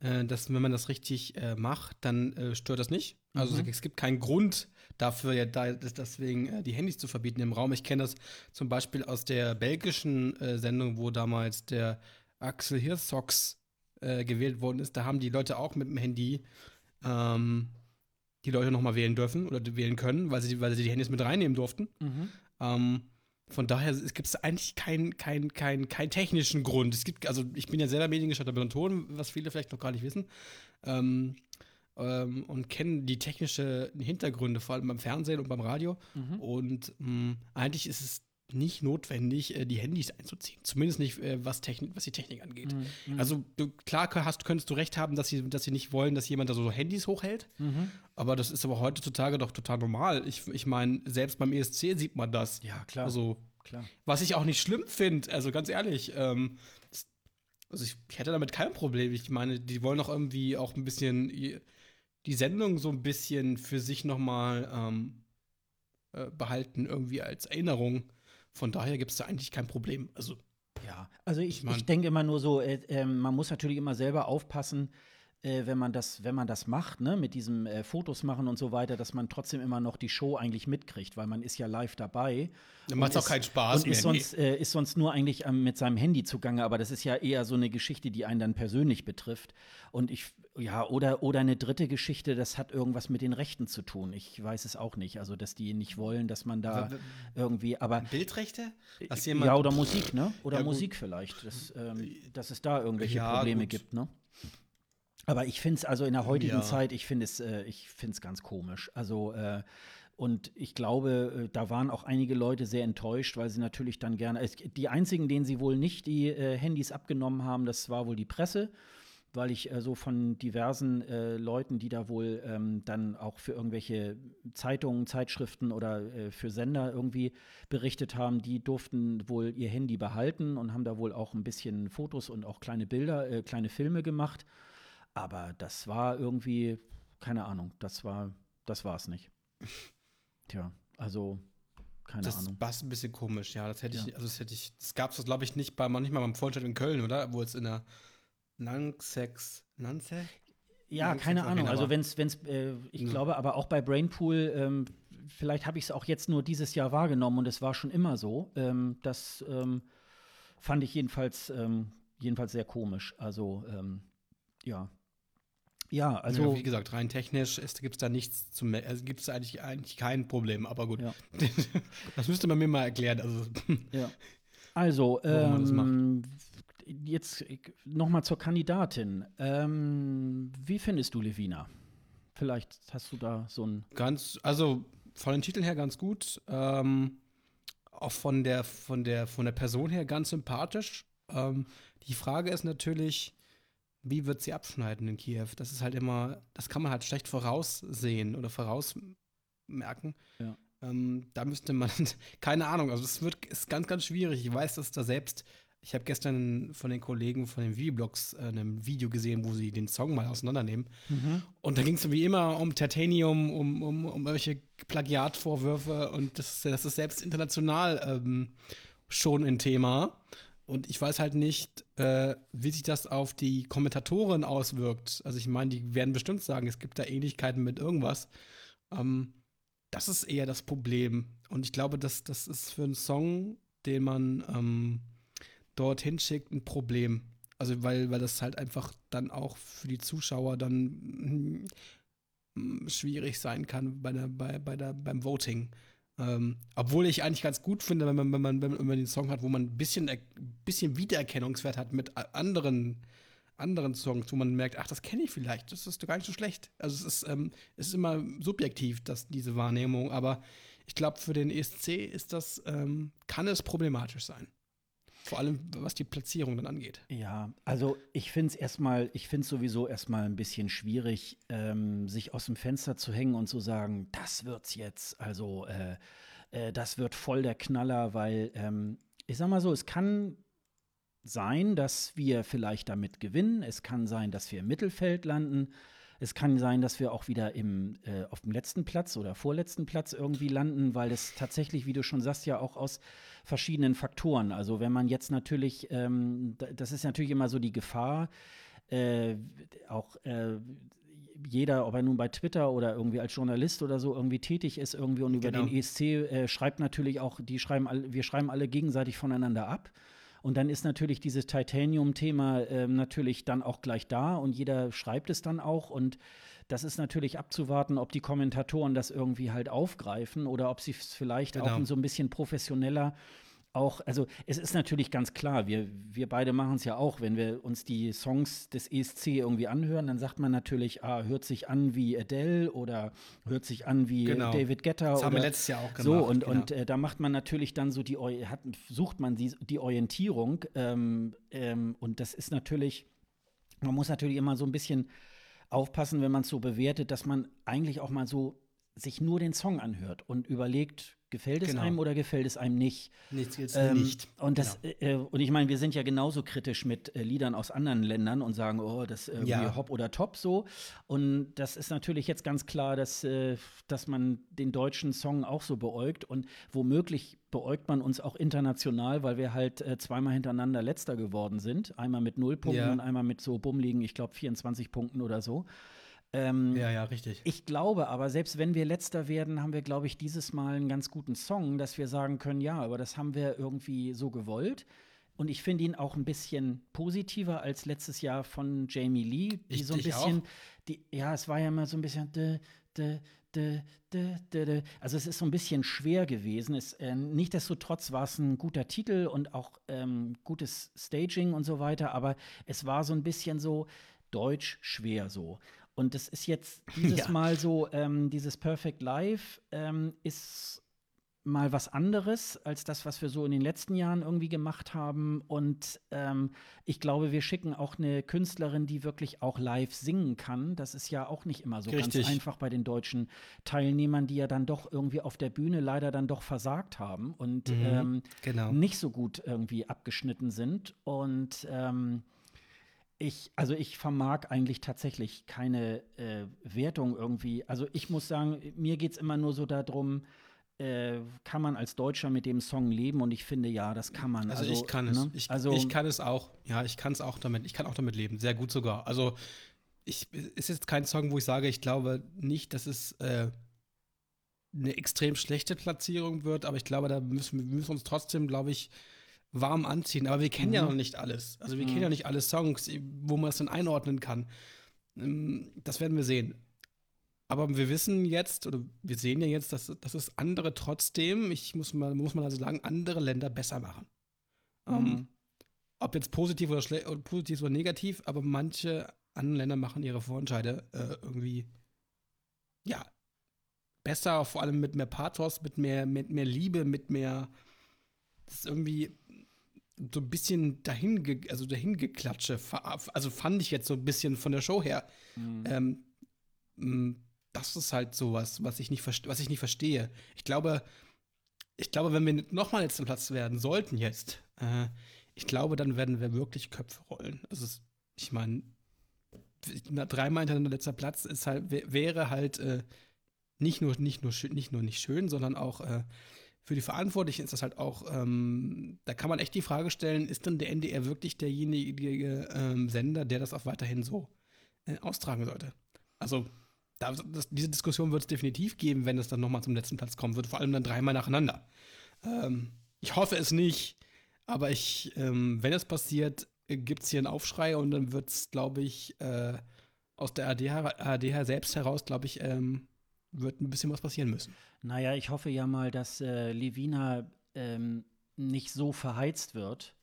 Äh, dass, wenn man das richtig äh, macht, dann äh, stört das nicht. Also, mhm. es gibt keinen Grund, dafür ja da, deswegen äh, die Handys zu verbieten im Raum. Ich kenne das zum Beispiel aus der belgischen äh, Sendung, wo damals der Axel Hirsox äh, gewählt worden ist. Da haben die Leute auch mit dem Handy ähm, die Leute nochmal wählen dürfen oder wählen können, weil sie, weil sie die Handys mit reinnehmen durften. Mhm. Ähm, von daher gibt es eigentlich keinen kein, kein, kein technischen Grund. Es gibt, also ich bin ja selber Mediengestalter bei Ton, was viele vielleicht noch gar nicht wissen. Ähm, ähm, und kennen die technischen Hintergründe, vor allem beim Fernsehen und beim Radio. Mhm. Und mh, mm, eigentlich ist es nicht notwendig, äh, die Handys einzuziehen. Zumindest nicht, äh, was, Technik, was die Technik angeht. Mhm. Also du, klar hast, könntest du recht haben, dass sie, dass sie nicht wollen, dass jemand da so Handys hochhält. Mhm. Aber das ist aber heutzutage doch total normal. Ich, ich meine, selbst beim ESC sieht man das. Ja, klar. Also, klar. Was ich auch nicht schlimm finde, also ganz ehrlich, ähm, also ich hätte damit kein Problem. Ich meine, die wollen doch irgendwie auch ein bisschen die Sendung so ein bisschen für sich nochmal ähm, äh, behalten, irgendwie als Erinnerung. Von daher gibt es da eigentlich kein Problem. Also ja, also ich, ich, ich denke immer nur so, äh, äh, man muss natürlich immer selber aufpassen, äh, wenn man das, wenn man das macht, ne, mit diesem äh, Fotos machen und so weiter, dass man trotzdem immer noch die Show eigentlich mitkriegt, weil man ist ja live dabei. Dann macht es auch keinen Spaß und mehr. Ist sonst, äh, ist sonst nur eigentlich ähm, mit seinem Handy zugange, aber das ist ja eher so eine Geschichte, die einen dann persönlich betrifft. Und ich, ja, oder, oder eine dritte Geschichte, das hat irgendwas mit den Rechten zu tun. Ich weiß es auch nicht. Also, dass die nicht wollen, dass man da irgendwie, aber. Bildrechte? Dass jemand ja, oder Musik, ne? Oder ja, Musik vielleicht. Dass, ähm, dass es da irgendwelche ja, Probleme gut. gibt, ne? Aber ich finde es, also in der heutigen ja. Zeit, ich finde es, äh, ich finde es ganz komisch. Also, äh, und ich glaube, äh, da waren auch einige Leute sehr enttäuscht, weil sie natürlich dann gerne. Die einzigen, denen sie wohl nicht die äh, Handys abgenommen haben, das war wohl die Presse, weil ich äh, so von diversen äh, Leuten, die da wohl ähm, dann auch für irgendwelche Zeitungen, Zeitschriften oder äh, für Sender irgendwie berichtet haben, die durften wohl ihr Handy behalten und haben da wohl auch ein bisschen Fotos und auch kleine Bilder, äh, kleine Filme gemacht. Aber das war irgendwie, keine Ahnung, das war, das war es nicht. Tja, also keine das Ahnung. Das ist ein bisschen komisch, ja. Das hätte ja. ich, also das hätte ich, das gab es, glaube ich, nicht bei manchmal beim Vorstand in Köln, oder? Wo es in der Nansex, Nansex? Ja, Nansex keine Ahnung. Also wenn es, äh, ich ja. glaube, aber auch bei Brainpool, ähm, vielleicht habe ich es auch jetzt nur dieses Jahr wahrgenommen und es war schon immer so. Ähm, das ähm, fand ich jedenfalls, ähm, jedenfalls sehr komisch. Also ähm, ja, ja, also. Ja, wie gesagt, rein technisch gibt es da nichts zu also gibt es eigentlich, eigentlich kein Problem, aber gut. Ja. das müsste man mir mal erklären. Also, ja. also ähm, jetzt nochmal zur Kandidatin. Ähm, wie findest du Levina? Vielleicht hast du da so ein. Ganz, also von den Titeln her ganz gut. Ähm, auch von der, von, der, von der Person her ganz sympathisch. Ähm, die Frage ist natürlich, wie wird sie abschneiden in Kiew? Das ist halt immer, das kann man halt schlecht voraussehen oder vorausmerken. Ja. Ähm, da müsste man, keine Ahnung, also es wird ist ganz, ganz schwierig. Ich weiß, dass da selbst, ich habe gestern von den Kollegen von den Videoblogs äh, ein Video gesehen, wo sie den Song mal auseinandernehmen. Mhm. Und da ging es wie immer um Titanium, um, um, um irgendwelche Plagiatvorwürfe und das, das ist selbst international ähm, schon ein Thema. Und ich weiß halt nicht, äh, wie sich das auf die Kommentatoren auswirkt. Also ich meine, die werden bestimmt sagen, es gibt da Ähnlichkeiten mit irgendwas. Ähm, das ist eher das Problem. Und ich glaube, dass das ist für einen Song, den man ähm, dorthin schickt, ein Problem. Also weil, weil das halt einfach dann auch für die Zuschauer dann hm, schwierig sein kann bei der, bei, bei der, beim Voting. Ähm, obwohl ich eigentlich ganz gut finde, wenn man, wenn man, wenn man den Song hat, wo man ein bisschen, bisschen Wiedererkennungswert hat mit anderen, anderen Songs, wo man merkt, ach, das kenne ich vielleicht, das ist doch gar nicht so schlecht. Also es ist, ähm, es ist immer subjektiv, dass diese Wahrnehmung, aber ich glaube, für den ESC ist das, ähm, kann es problematisch sein. Vor allem, was die Platzierung dann angeht. Ja, also ich finde es erstmal, ich finde es sowieso erstmal ein bisschen schwierig, ähm, sich aus dem Fenster zu hängen und zu sagen, das wird's jetzt. Also äh, äh, das wird voll der Knaller, weil ähm, ich sag mal so, es kann sein, dass wir vielleicht damit gewinnen. Es kann sein, dass wir im Mittelfeld landen. Es kann sein, dass wir auch wieder im, äh, auf dem letzten Platz oder vorletzten Platz irgendwie landen, weil es tatsächlich, wie du schon sagst, ja auch aus verschiedenen Faktoren. Also wenn man jetzt natürlich, ähm, das ist natürlich immer so die Gefahr, äh, auch äh, jeder, ob er nun bei Twitter oder irgendwie als Journalist oder so irgendwie tätig ist irgendwie und über genau. den ESC äh, schreibt natürlich auch, die schreiben alle, wir schreiben alle gegenseitig voneinander ab. Und dann ist natürlich dieses Titanium-Thema äh, natürlich dann auch gleich da und jeder schreibt es dann auch. Und das ist natürlich abzuwarten, ob die Kommentatoren das irgendwie halt aufgreifen oder ob sie es vielleicht genau. auch so ein bisschen professioneller auch, also es ist natürlich ganz klar, wir, wir beide machen es ja auch, wenn wir uns die Songs des ESC irgendwie anhören, dann sagt man natürlich, ah, hört sich an wie Adele oder hört sich an wie genau. David Guetta. Das haben wir letztes Jahr auch gemacht. So, und, genau. und äh, da macht man natürlich dann so die, hat, sucht man die, die Orientierung ähm, ähm, und das ist natürlich, man muss natürlich immer so ein bisschen aufpassen, wenn man es so bewertet, dass man eigentlich auch mal so sich nur den Song anhört und überlegt, gefällt es genau. einem oder gefällt es einem nicht. Nichts jetzt ähm, nicht. Und, das, genau. äh, und ich meine, wir sind ja genauso kritisch mit äh, Liedern aus anderen Ländern und sagen, oh, das ist irgendwie ja. hopp oder top so. Und das ist natürlich jetzt ganz klar, dass, äh, dass man den deutschen Song auch so beäugt und womöglich beäugt man uns auch international, weil wir halt äh, zweimal hintereinander letzter geworden sind. Einmal mit null Punkten ja. und einmal mit so bummeligen, ich glaube, 24 Punkten oder so. Ähm, ja, ja, richtig. Ich glaube aber, selbst wenn wir letzter werden, haben wir, glaube ich, dieses Mal einen ganz guten Song, dass wir sagen können, ja, aber das haben wir irgendwie so gewollt. Und ich finde ihn auch ein bisschen positiver als letztes Jahr von Jamie Lee, die ich, so ein bisschen, die, ja, es war ja immer so ein bisschen, de, de, de, also es ist so ein bisschen schwer gewesen. Es, äh, Nichtsdestotrotz war es ein guter Titel und auch ähm, gutes Staging und so weiter, aber es war so ein bisschen so deutsch schwer so. Und das ist jetzt dieses ja. Mal so, ähm, dieses Perfect Life ähm, ist mal was anderes als das, was wir so in den letzten Jahren irgendwie gemacht haben. Und ähm, ich glaube, wir schicken auch eine Künstlerin, die wirklich auch live singen kann. Das ist ja auch nicht immer so Richtig. ganz einfach bei den deutschen Teilnehmern, die ja dann doch irgendwie auf der Bühne leider dann doch versagt haben und mhm, ähm, genau. nicht so gut irgendwie abgeschnitten sind. Und ähm, ich, also ich vermag eigentlich tatsächlich keine äh, Wertung irgendwie. Also ich muss sagen, mir geht es immer nur so darum, äh, kann man als Deutscher mit dem Song leben und ich finde ja, das kann man. Also, also ich kann ne? es. Ich, also, ich kann es auch. Ja, ich kann es auch damit. Ich kann auch damit leben. Sehr gut sogar. Also ich ist jetzt kein Song, wo ich sage, ich glaube nicht, dass es äh, eine extrem schlechte Platzierung wird, aber ich glaube, da müssen wir müssen uns trotzdem, glaube ich, warm anziehen. Aber wir kennen mhm. ja noch nicht alles. Also wir mhm. kennen ja nicht alle Songs, wo man es dann einordnen kann. Ähm, das werden wir sehen. Aber wir wissen jetzt, oder wir sehen ja jetzt, dass, dass es andere trotzdem, ich muss mal, muss man also sagen, andere Länder besser machen. Mhm. Um, ähm, ob jetzt positiv oder, oder positiv oder negativ, aber manche andere Länder machen ihre Vorentscheide äh, irgendwie, ja, besser, vor allem mit mehr Pathos, mit mehr, mit mehr Liebe, mit mehr, das ist irgendwie, so ein bisschen dahin, also dahin geklatsche. Also fand ich jetzt so ein bisschen von der Show her. Mhm. Ähm, das ist halt sowas, was ich nicht, was ich nicht verstehe. Ich glaube, ich glaube, wenn wir nochmal letzten Platz werden sollten jetzt, äh, ich glaube, dann werden wir wirklich Köpfe rollen. Also, ich meine, dreimal hintereinander letzter Platz ist halt, wäre halt äh, nicht nur, nicht nur, nicht nur nicht schön, sondern auch äh, für die Verantwortlichen ist das halt auch, ähm, da kann man echt die Frage stellen, ist denn der NDR wirklich derjenige ähm, Sender, der das auch weiterhin so äh, austragen sollte? Also, da, das, diese Diskussion wird es definitiv geben, wenn es dann nochmal zum letzten Platz kommen wird, vor allem dann dreimal nacheinander. Ähm, ich hoffe es nicht, aber ich, ähm, wenn es passiert, gibt es hier einen Aufschrei und dann wird es, glaube ich, äh, aus der AD, AD selbst heraus, glaube ich, ähm, wird ein bisschen was passieren müssen. Naja, ich hoffe ja mal, dass äh, Levina ähm, nicht so verheizt wird,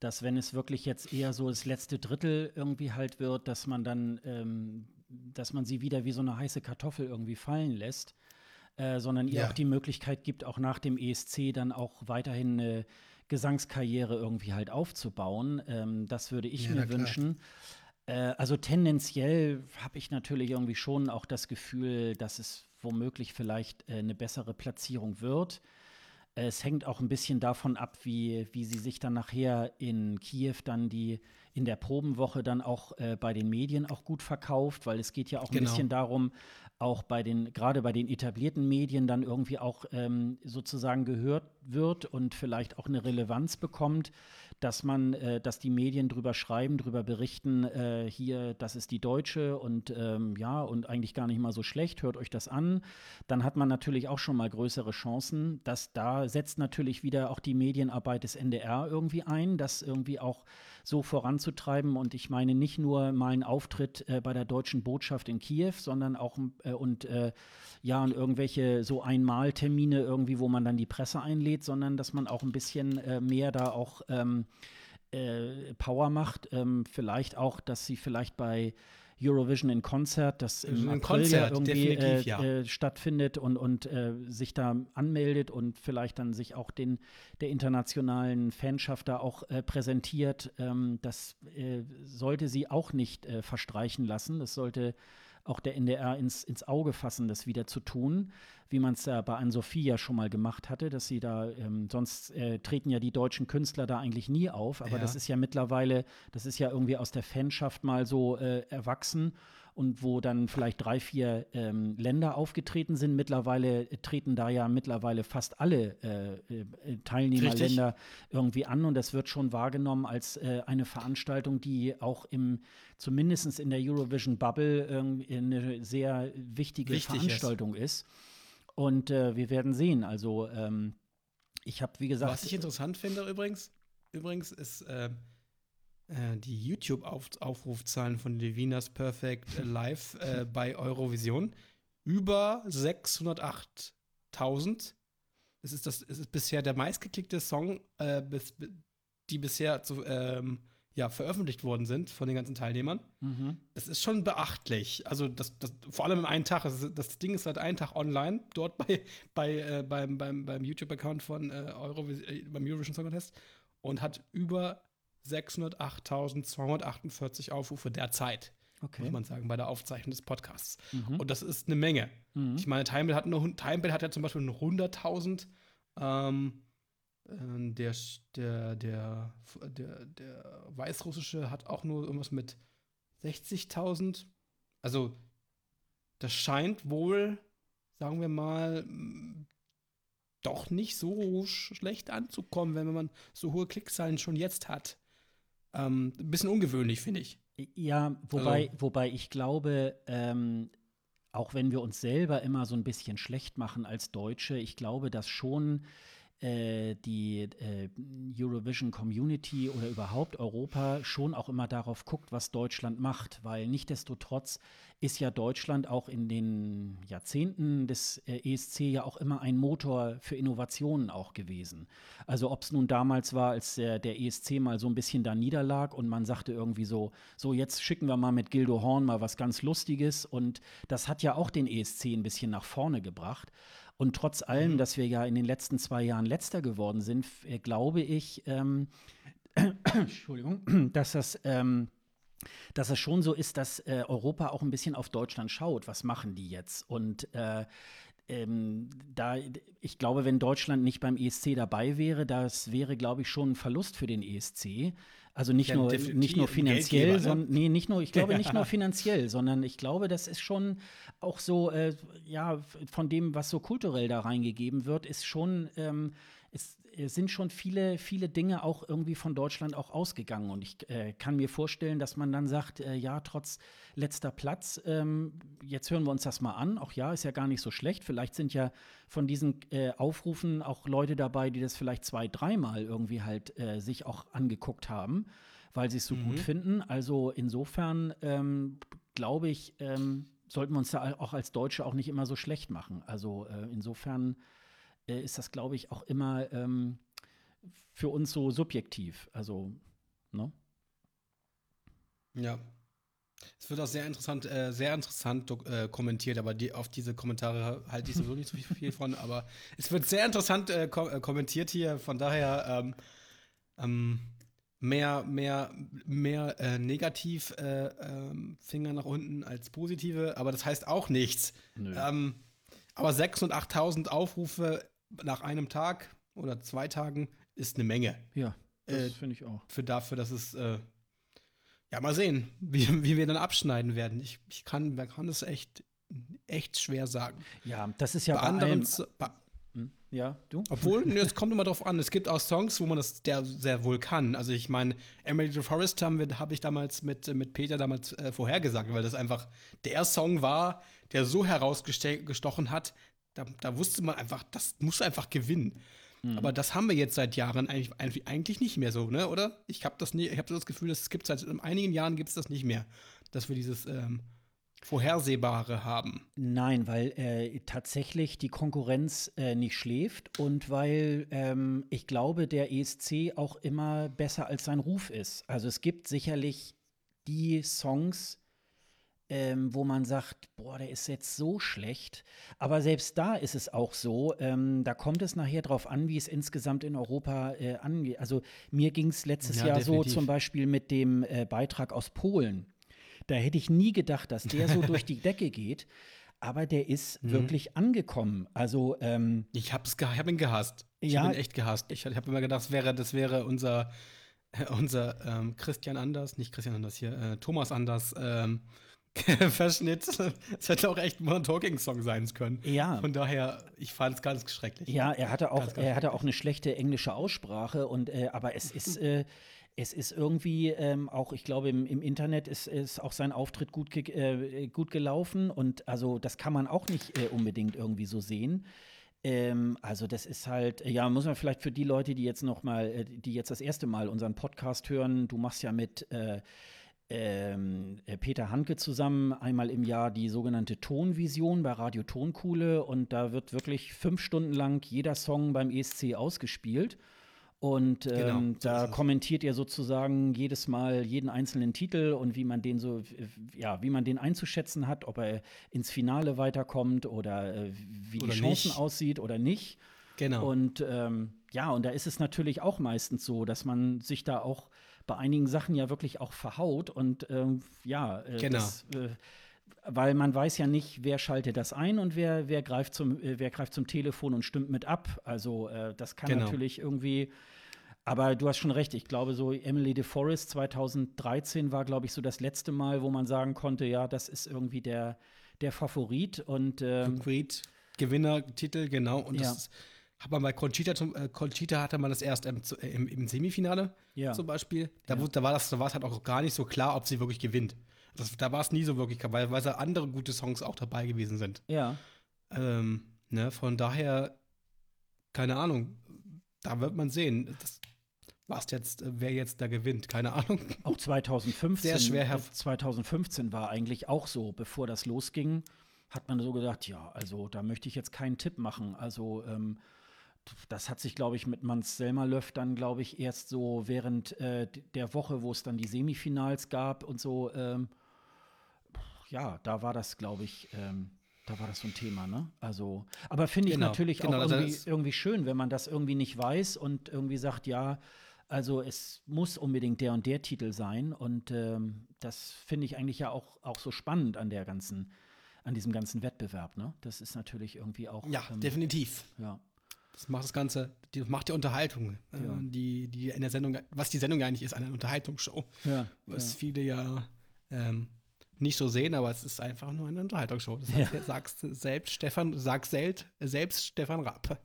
dass wenn es wirklich jetzt eher so das letzte Drittel irgendwie halt wird, dass man dann, ähm, dass man sie wieder wie so eine heiße Kartoffel irgendwie fallen lässt, äh, sondern ihr ja. auch die Möglichkeit gibt, auch nach dem ESC dann auch weiterhin eine Gesangskarriere irgendwie halt aufzubauen. Ähm, das würde ich ja, mir wünschen. Äh, also tendenziell habe ich natürlich irgendwie schon auch das Gefühl, dass es womöglich vielleicht äh, eine bessere Platzierung wird. Es hängt auch ein bisschen davon ab, wie, wie sie sich dann nachher in Kiew dann die in der Probenwoche dann auch äh, bei den Medien auch gut verkauft, weil es geht ja auch genau. ein bisschen darum, auch bei den, gerade bei den etablierten Medien dann irgendwie auch ähm, sozusagen gehört wird und vielleicht auch eine Relevanz bekommt dass man, äh, dass die Medien drüber schreiben, drüber berichten, äh, hier, das ist die Deutsche und ähm, ja, und eigentlich gar nicht mal so schlecht, hört euch das an, dann hat man natürlich auch schon mal größere Chancen. dass da setzt natürlich wieder auch die Medienarbeit des NDR irgendwie ein, das irgendwie auch so voranzutreiben. Und ich meine nicht nur mal einen Auftritt äh, bei der deutschen Botschaft in Kiew, sondern auch äh, und äh, ja, und irgendwelche so Einmaltermine irgendwie, wo man dann die Presse einlädt, sondern dass man auch ein bisschen äh, mehr da auch ähm, äh, Power macht. Ähm, vielleicht auch, dass sie vielleicht bei Eurovision in Konzert, das im April Konzert, ja irgendwie äh, ja. Äh, stattfindet und, und äh, sich da anmeldet und vielleicht dann sich auch den der internationalen Fanschaft da auch äh, präsentiert. Ähm, das äh, sollte sie auch nicht verstreichen lassen. Das sollte auch der NDR ins, ins Auge fassen, das wieder zu tun, wie man es ja bei Ann-Sophie ja schon mal gemacht hatte, dass sie da, ähm, sonst äh, treten ja die deutschen Künstler da eigentlich nie auf, aber ja. das ist ja mittlerweile, das ist ja irgendwie aus der Fanschaft mal so äh, erwachsen und wo dann vielleicht drei, vier ähm, Länder aufgetreten sind. Mittlerweile treten da ja mittlerweile fast alle äh, äh, Teilnehmerländer irgendwie an und das wird schon wahrgenommen als äh, eine Veranstaltung, die auch im, zumindest in der Eurovision Bubble äh, eine sehr wichtige Wichtig Veranstaltung ist. ist. Und äh, wir werden sehen. Also ähm, ich habe, wie gesagt. Was ich interessant finde übrigens, übrigens ist äh, die YouTube-Aufrufzahlen von Levinas Perfect Live äh, bei Eurovision über 608.000. Es ist, das, es ist bisher der meistgeklickte Song, äh, bis, die bisher zu, ähm, ja, veröffentlicht worden sind von den ganzen Teilnehmern. Mhm. Das ist schon beachtlich. Also das, das, vor allem im einen Tag. Das, das Ding ist seit einem Tag online, dort bei, bei, äh, beim, beim, beim YouTube-Account von äh, Eurovision, äh, beim Eurovision Song Contest und hat über 608.248 Aufrufe derzeit. Okay. Muss man sagen, bei der Aufzeichnung des Podcasts. Mhm. Und das ist eine Menge. Mhm. Ich meine, Timebell hat, noch, Timebell hat ja zum Beispiel 100.000. Ähm, äh, der, der, der, der, der weißrussische hat auch nur irgendwas mit 60.000. Also, das scheint wohl, sagen wir mal, doch nicht so schlecht anzukommen, wenn man so hohe Klickzahlen schon jetzt hat. Ähm, ein bisschen ungewöhnlich, finde ich. Ja, wobei, also. wobei ich glaube, ähm, auch wenn wir uns selber immer so ein bisschen schlecht machen als Deutsche, ich glaube, dass schon äh, die äh, Eurovision Community oder überhaupt Europa schon auch immer darauf guckt, was Deutschland macht, weil nichtdestotrotz ist ja Deutschland auch in den Jahrzehnten des äh, ESC ja auch immer ein Motor für Innovationen auch gewesen. Also ob es nun damals war, als der, der ESC mal so ein bisschen da niederlag und man sagte irgendwie so, so jetzt schicken wir mal mit Gildo Horn mal was ganz Lustiges und das hat ja auch den ESC ein bisschen nach vorne gebracht. Und trotz allem, mhm. dass wir ja in den letzten zwei Jahren letzter geworden sind, äh, glaube ich, ähm, Entschuldigung, dass das ähm, dass es schon so ist, dass äh, Europa auch ein bisschen auf Deutschland schaut. Was machen die jetzt? Und äh, ähm, da, ich glaube, wenn Deutschland nicht beim ESC dabei wäre, das wäre, glaube ich, schon ein Verlust für den ESC. Also nicht ja, nur nicht nur finanziell, ne? sondern nee, nicht nur, ich glaube nicht nur finanziell, sondern ich glaube, das ist schon auch so, äh, ja, von dem, was so kulturell da reingegeben wird, ist schon ähm, es sind schon viele, viele Dinge auch irgendwie von Deutschland auch ausgegangen. Und ich äh, kann mir vorstellen, dass man dann sagt, äh, ja, trotz letzter Platz, ähm, jetzt hören wir uns das mal an. Auch ja, ist ja gar nicht so schlecht. Vielleicht sind ja von diesen äh, Aufrufen auch Leute dabei, die das vielleicht zwei, dreimal irgendwie halt äh, sich auch angeguckt haben, weil sie es so mhm. gut finden. Also insofern ähm, glaube ich, ähm, sollten wir uns da auch als Deutsche auch nicht immer so schlecht machen. Also äh, insofern äh, ist das, glaube ich, auch immer ähm, für uns so subjektiv. Also, ne? Ja. Es wird auch sehr interessant, äh, sehr interessant äh, kommentiert, aber die, auf diese Kommentare halte ich sowieso nicht so viel von. Aber es wird sehr interessant äh, ko äh, kommentiert hier, von daher ähm, ähm, mehr, mehr, mehr äh, negativ äh, ähm, Finger nach unten als positive, aber das heißt auch nichts. Ähm, aber 6.000 und 8.000 Aufrufe nach einem Tag oder zwei Tagen ist eine Menge. Ja, das äh, finde ich auch. Für dafür, dass es äh, ja mal sehen, wie, wie wir dann abschneiden werden. Ich, ich kann, man kann es echt, echt schwer sagen. Ja, das ist ja bei, bei anderen. Bei, hm? ja, du? Obwohl, es kommt immer drauf an. Es gibt auch Songs, wo man das der sehr wohl kann. Also ich meine, Emily the Forest habe hab ich damals mit, mit Peter damals äh, vorhergesagt, weil das einfach der Song war, der so herausgestochen hat, da, da wusste man einfach, das muss einfach gewinnen. Mhm. Aber das haben wir jetzt seit Jahren eigentlich, eigentlich nicht mehr so, ne? Oder? Ich habe das nie, ich habe das Gefühl, es gibt seit einigen Jahren gibt es das nicht mehr, dass wir dieses ähm, Vorhersehbare haben. Nein, weil äh, tatsächlich die Konkurrenz äh, nicht schläft und weil ähm, ich glaube, der ESC auch immer besser als sein Ruf ist. Also es gibt sicherlich die Songs, ähm, wo man sagt, boah, der ist jetzt so schlecht. Aber selbst da ist es auch so, ähm, da kommt es nachher drauf an, wie es insgesamt in Europa äh, angeht. Also mir ging es letztes ja, Jahr definitiv. so zum Beispiel mit dem äh, Beitrag aus Polen. Da hätte ich nie gedacht, dass der so durch die Decke geht. Aber der ist mhm. wirklich angekommen. Also ähm, ich habe hab ihn gehasst. Ich ja, habe ihn echt gehasst. Ich habe immer gedacht, das wäre, das wäre unser, unser ähm, Christian Anders, nicht Christian Anders hier, äh, Thomas Anders. Ähm, Verschnitt. Es hätte auch echt ein Modern Talking Song sein können. Ja. Von daher, ich fand es ganz schrecklich. Ja, er hatte auch, ganz, ganz er hatte auch eine schlechte englische Aussprache und äh, aber es ist äh, es ist irgendwie ähm, auch, ich glaube, im, im Internet ist, ist auch sein Auftritt gut, ge äh, gut gelaufen und also das kann man auch nicht äh, unbedingt irgendwie so sehen. Ähm, also das ist halt, ja, muss man vielleicht für die Leute, die jetzt noch mal, äh, die jetzt das erste Mal unseren Podcast hören, du machst ja mit äh, ähm, äh, Peter Hanke zusammen einmal im Jahr die sogenannte Tonvision bei Radio Tonkuhle und da wird wirklich fünf Stunden lang jeder Song beim ESC ausgespielt. Und ähm, genau, da kommentiert ihr sozusagen jedes Mal jeden einzelnen Titel und wie man den so, ja, wie man den einzuschätzen hat, ob er ins Finale weiterkommt oder äh, wie oder die Chancen nicht. aussieht oder nicht. Genau. Und ähm, ja, und da ist es natürlich auch meistens so, dass man sich da auch bei einigen Sachen ja wirklich auch verhaut und ähm, ja, äh, genau. Das, äh, weil man weiß ja nicht, wer schaltet das ein und wer, wer, greift, zum, äh, wer greift zum Telefon und stimmt mit ab. Also äh, das kann genau. natürlich irgendwie aber du hast schon recht. Ich glaube, so Emily de Forest 2013 war, glaube ich, so das letzte Mal, wo man sagen konnte, ja, das ist irgendwie der, der Favorit. Und, ähm, Favorit, Gewinner, Titel, genau. Und ja. das hat man bei Conchita, äh, Conchita hatte man das erst im, äh, im, im Semifinale ja. zum Beispiel. Da, ja. da war das, da war es halt auch gar nicht so klar, ob sie wirklich gewinnt. Das, da war es nie so wirklich klar, weil, weil da andere gute Songs auch dabei gewesen sind. Ja. Ähm, ne, von daher, keine Ahnung. Da wird man sehen. Das, was jetzt, äh, wer jetzt da gewinnt, keine Ahnung. Auch 2015. Sehr schwer. 2015 war eigentlich auch so, bevor das losging hat man so gedacht, ja, also da möchte ich jetzt keinen Tipp machen. Also ähm, das hat sich, glaube ich, mit Mans Selmerlöff dann, glaube ich, erst so während äh, der Woche, wo es dann die Semifinals gab und so, ähm, ja, da war das, glaube ich, ähm, da war das so ein Thema, ne? Also, aber finde ich genau, natürlich genau, auch irgendwie, irgendwie schön, wenn man das irgendwie nicht weiß und irgendwie sagt, ja, also es muss unbedingt der und der Titel sein. Und ähm, das finde ich eigentlich ja auch, auch so spannend an der ganzen an diesem ganzen Wettbewerb. Ne? Das ist natürlich irgendwie auch. Ja, ähm, definitiv. Ja. Das macht das Ganze, das macht die Unterhaltung, äh, ja. die, die in der Sendung, was die Sendung eigentlich ist, eine Unterhaltungsshow. Ja. Was ja. viele ja ähm, nicht so sehen, aber es ist einfach nur eine Unterhaltungsshow. Das heißt, ja. sagst selbst Stefan, sag selbst, selbst Stefan Rapp.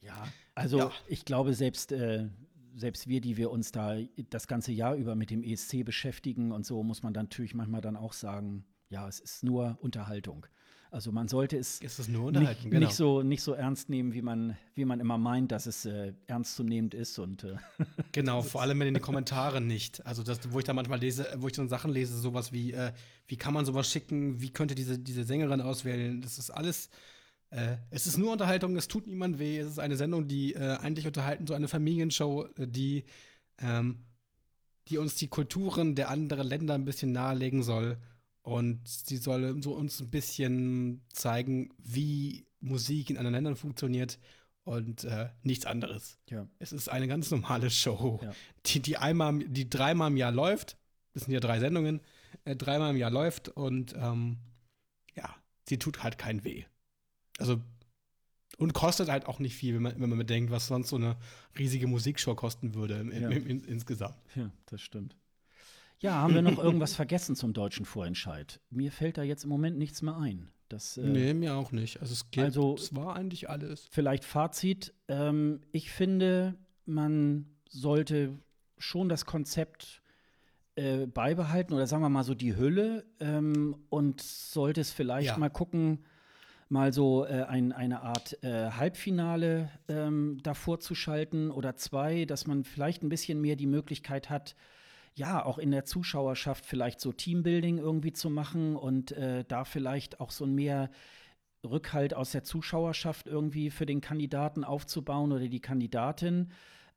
Ja, Also ich glaube, selbst, äh, selbst wir, die wir uns da das ganze Jahr über mit dem ESC beschäftigen und so, muss man dann natürlich manchmal dann auch sagen, ja, es ist nur Unterhaltung. Also man sollte es es nur nicht, genau. nicht, so, nicht so ernst nehmen, wie man, wie man immer meint, dass es äh, ernstzunehmend ist. Und äh, Genau, vor allem in den Kommentaren nicht. Also, das, wo ich da manchmal lese, wo ich dann Sachen lese, sowas wie, äh, wie kann man sowas schicken, wie könnte diese, diese Sängerin auswählen, das ist alles, äh, es ist nur Unterhaltung, es tut niemand weh, es ist eine Sendung, die äh, eigentlich unterhalten, so eine Familienshow, äh, die, ähm, die uns die Kulturen der anderen Länder ein bisschen nahelegen soll. Und sie soll so uns ein bisschen zeigen, wie Musik in anderen Ländern funktioniert und äh, nichts anderes. ja, Es ist eine ganz normale Show, Ja. die, die einmal, die dreimal im Jahr läuft. Das sind ja drei Sendungen, äh, dreimal im Jahr läuft und ähm, ja, sie tut halt kein weh. Also und kostet halt auch nicht viel, wenn man, wenn man bedenkt, was sonst so eine riesige Musikshow kosten würde im, Ja. im, im, insgesamt. ja, das stimmt. Ja, haben wir noch irgendwas vergessen zum deutschen Vorentscheid? Mir fällt da jetzt im Moment nichts mehr ein. Das, äh, nee, mir auch nicht. Also es, geht, also- es war eigentlich alles. Vielleicht Fazit. Ähm, ich finde, man sollte schon das Konzept äh, beibehalten oder sagen wir mal so die Hülle ähm, und sollte es vielleicht Ja. mal gucken, mal so äh, ein, eine Art äh, Halbfinale ähm, davor zu schalten oder zwei, dass man vielleicht ein bisschen mehr die Möglichkeit hat, ja, auch in der Zuschauerschaft vielleicht so Teambuilding irgendwie zu machen und äh, da vielleicht auch so ein mehr Rückhalt aus der Zuschauerschaft irgendwie für den Kandidaten aufzubauen oder die Kandidatin.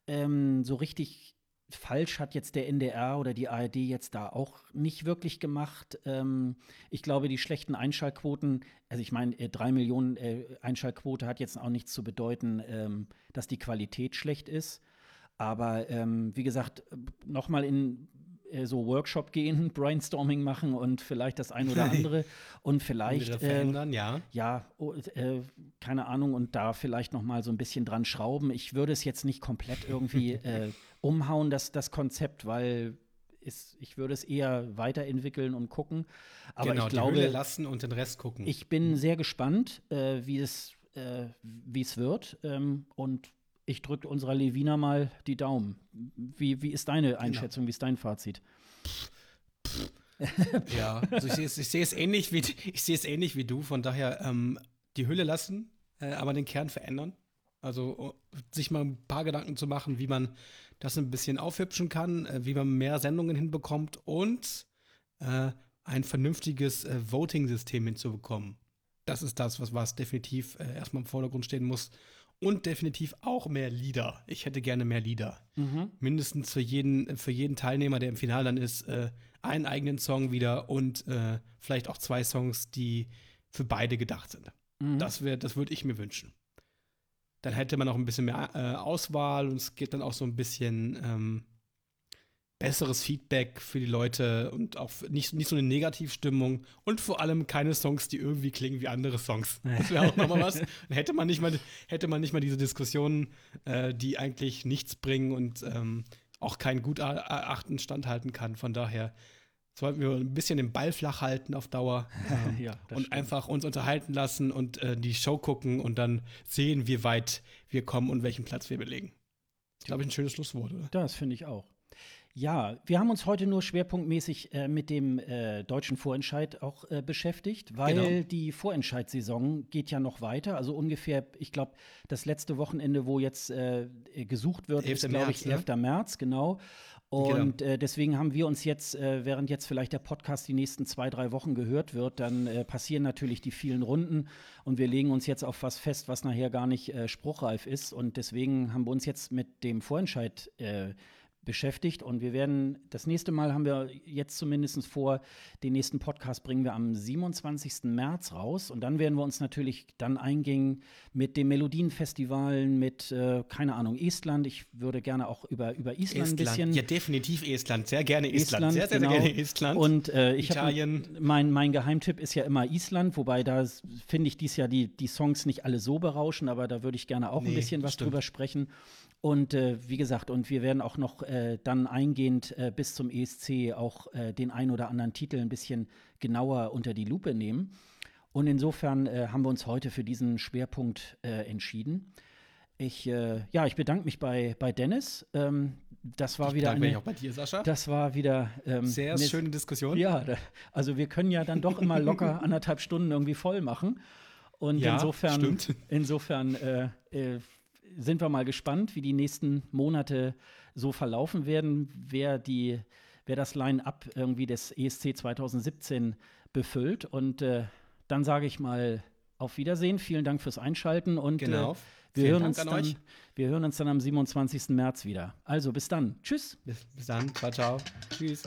Ähm, so richtig falsch hat jetzt der NDR oder die ARD jetzt da auch nicht wirklich gemacht. Ähm, ich glaube, die schlechten Einschaltquoten, also ich meine, äh, drei Millionen äh, Einschaltquote hat jetzt auch nichts zu bedeuten, ähm, dass die Qualität schlecht ist. Aber ähm, wie gesagt, nochmal in äh, so Workshop gehen, Brainstorming machen und vielleicht das ein oder andere und vielleicht äh, verändern, ja. ja, oh, äh, keine Ahnung, und da vielleicht noch mal so ein bisschen dran schrauben. Ich würde es jetzt nicht komplett irgendwie äh, umhauen, das, das Konzept, weil ist, ich würde es eher weiterentwickeln und gucken. Aber genau, ich die Hülle glaube, lassen und den Rest gucken. ich bin sehr gespannt, äh, wie es äh, wie es wird. Ähm, und ich drücke unserer Levina mal die Daumen. Wie, wie ist Genau. deine Einschätzung, wie ist dein Fazit? Ja, also ich sehe es, ich sehe es ähnlich wie ich sehe es ähnlich wie du. Von daher ähm, die Hülle lassen, äh, aber den Kern verändern. Also oh, sich mal ein paar Gedanken zu machen, wie man das ein bisschen aufhübschen kann, äh, wie man mehr Sendungen hinbekommt und äh, ein vernünftiges äh, Voting-System hinzubekommen. Das ist das, was, was definitiv äh, erstmal im Vordergrund stehen muss. Und definitiv auch mehr Lieder. Ich hätte gerne mehr Lieder mindestens für jeden, für jeden Teilnehmer, der im Finale dann ist, äh, einen eigenen Song wieder und äh, vielleicht auch zwei Songs, die für beide gedacht sind. Mhm. Das, wär, das würde ich mir wünschen. Dann hätte man auch ein bisschen mehr äh, Auswahl und es gibt dann auch so ein bisschen ähm, besseres Feedback für die Leute und auch nicht, nicht so eine Negativstimmung und vor allem keine Songs, die irgendwie klingen wie andere Songs. Das wäre auch nochmal was. Dann hätte man nicht mal, hätte man nicht mal diese Diskussionen, äh, die eigentlich nichts bringen und ähm, auch kein Gutachten standhalten kann. Von daher sollten wir ein bisschen den Ball flach halten auf Dauer ähm, Ja, und stimmt. einfach uns unterhalten lassen und äh, die Show gucken und dann sehen, wie weit wir kommen und welchen Platz wir belegen. Ich glaube, ein schönes Schlusswort, oder? Das finde ich auch. Ja, wir haben uns heute nur schwerpunktmäßig äh, mit dem äh, deutschen Vorentscheid auch äh, beschäftigt, weil Genau. die Vorentscheidssaison geht ja noch weiter. Also ungefähr, ich glaube, das letzte Wochenende, wo jetzt äh, gesucht wird, 11. ist, glaube ich, ne? 11. März, genau. Und äh, deswegen haben wir uns jetzt, äh, während jetzt vielleicht der Podcast die nächsten zwei, drei Wochen gehört wird, dann passieren natürlich die vielen Runden und wir legen uns jetzt auf was fest, was nachher gar nicht spruchreif ist. Und deswegen haben wir uns jetzt mit dem Vorentscheid äh, beschäftigt und wir werden, das nächste Mal haben wir jetzt zumindest vor, den nächsten Podcast bringen wir am 27. März raus und dann werden wir uns natürlich dann eingehen mit den Melodienfestivalen, mit, äh, keine Ahnung, Estland. Ich würde gerne auch über, über Island, ein bisschen. Ja, definitiv Estland. Sehr gerne Estland. Estland, sehr, sehr, genau. sehr gerne Estland. Und äh, ich Italien. mein, mein Geheimtipp ist ja immer Island, wobei da finde ich dies Jahr die, die Songs nicht alle so berauschen, aber da würde ich gerne auch ein Nee, bisschen das was stimmt. drüber sprechen. Und äh, wie gesagt, und wir werden auch noch äh, dann eingehend äh, bis zum ESC auch äh, den ein oder anderen Titel ein bisschen genauer unter die Lupe nehmen. Und insofern äh, haben wir uns heute für diesen Schwerpunkt äh, entschieden. Ich, äh, ja, ich bedanke mich bei, bei Dennis. Ähm, das war Ich wieder bedanke mich eine, auch bei dir, Sascha. das war wieder ähm, Sehr eine- schöne Diskussion. Ja, da, also wir können ja dann doch immer locker anderthalb Stunden irgendwie voll machen. Und Ja, insofern, stimmt. insofern sind wir mal gespannt, wie die nächsten Monate so verlaufen werden, wer die, wer das Line-up irgendwie des ESC 2017 befüllt. Und äh, dann sage ich mal auf Wiedersehen. Vielen Dank fürs Einschalten und Genau. äh, wir, Vielen hören Dank uns an dann, euch. wir hören uns dann am 27. März wieder. Also bis dann. Tschüss. Bis, bis dann. Ciao, ciao. Tschüss.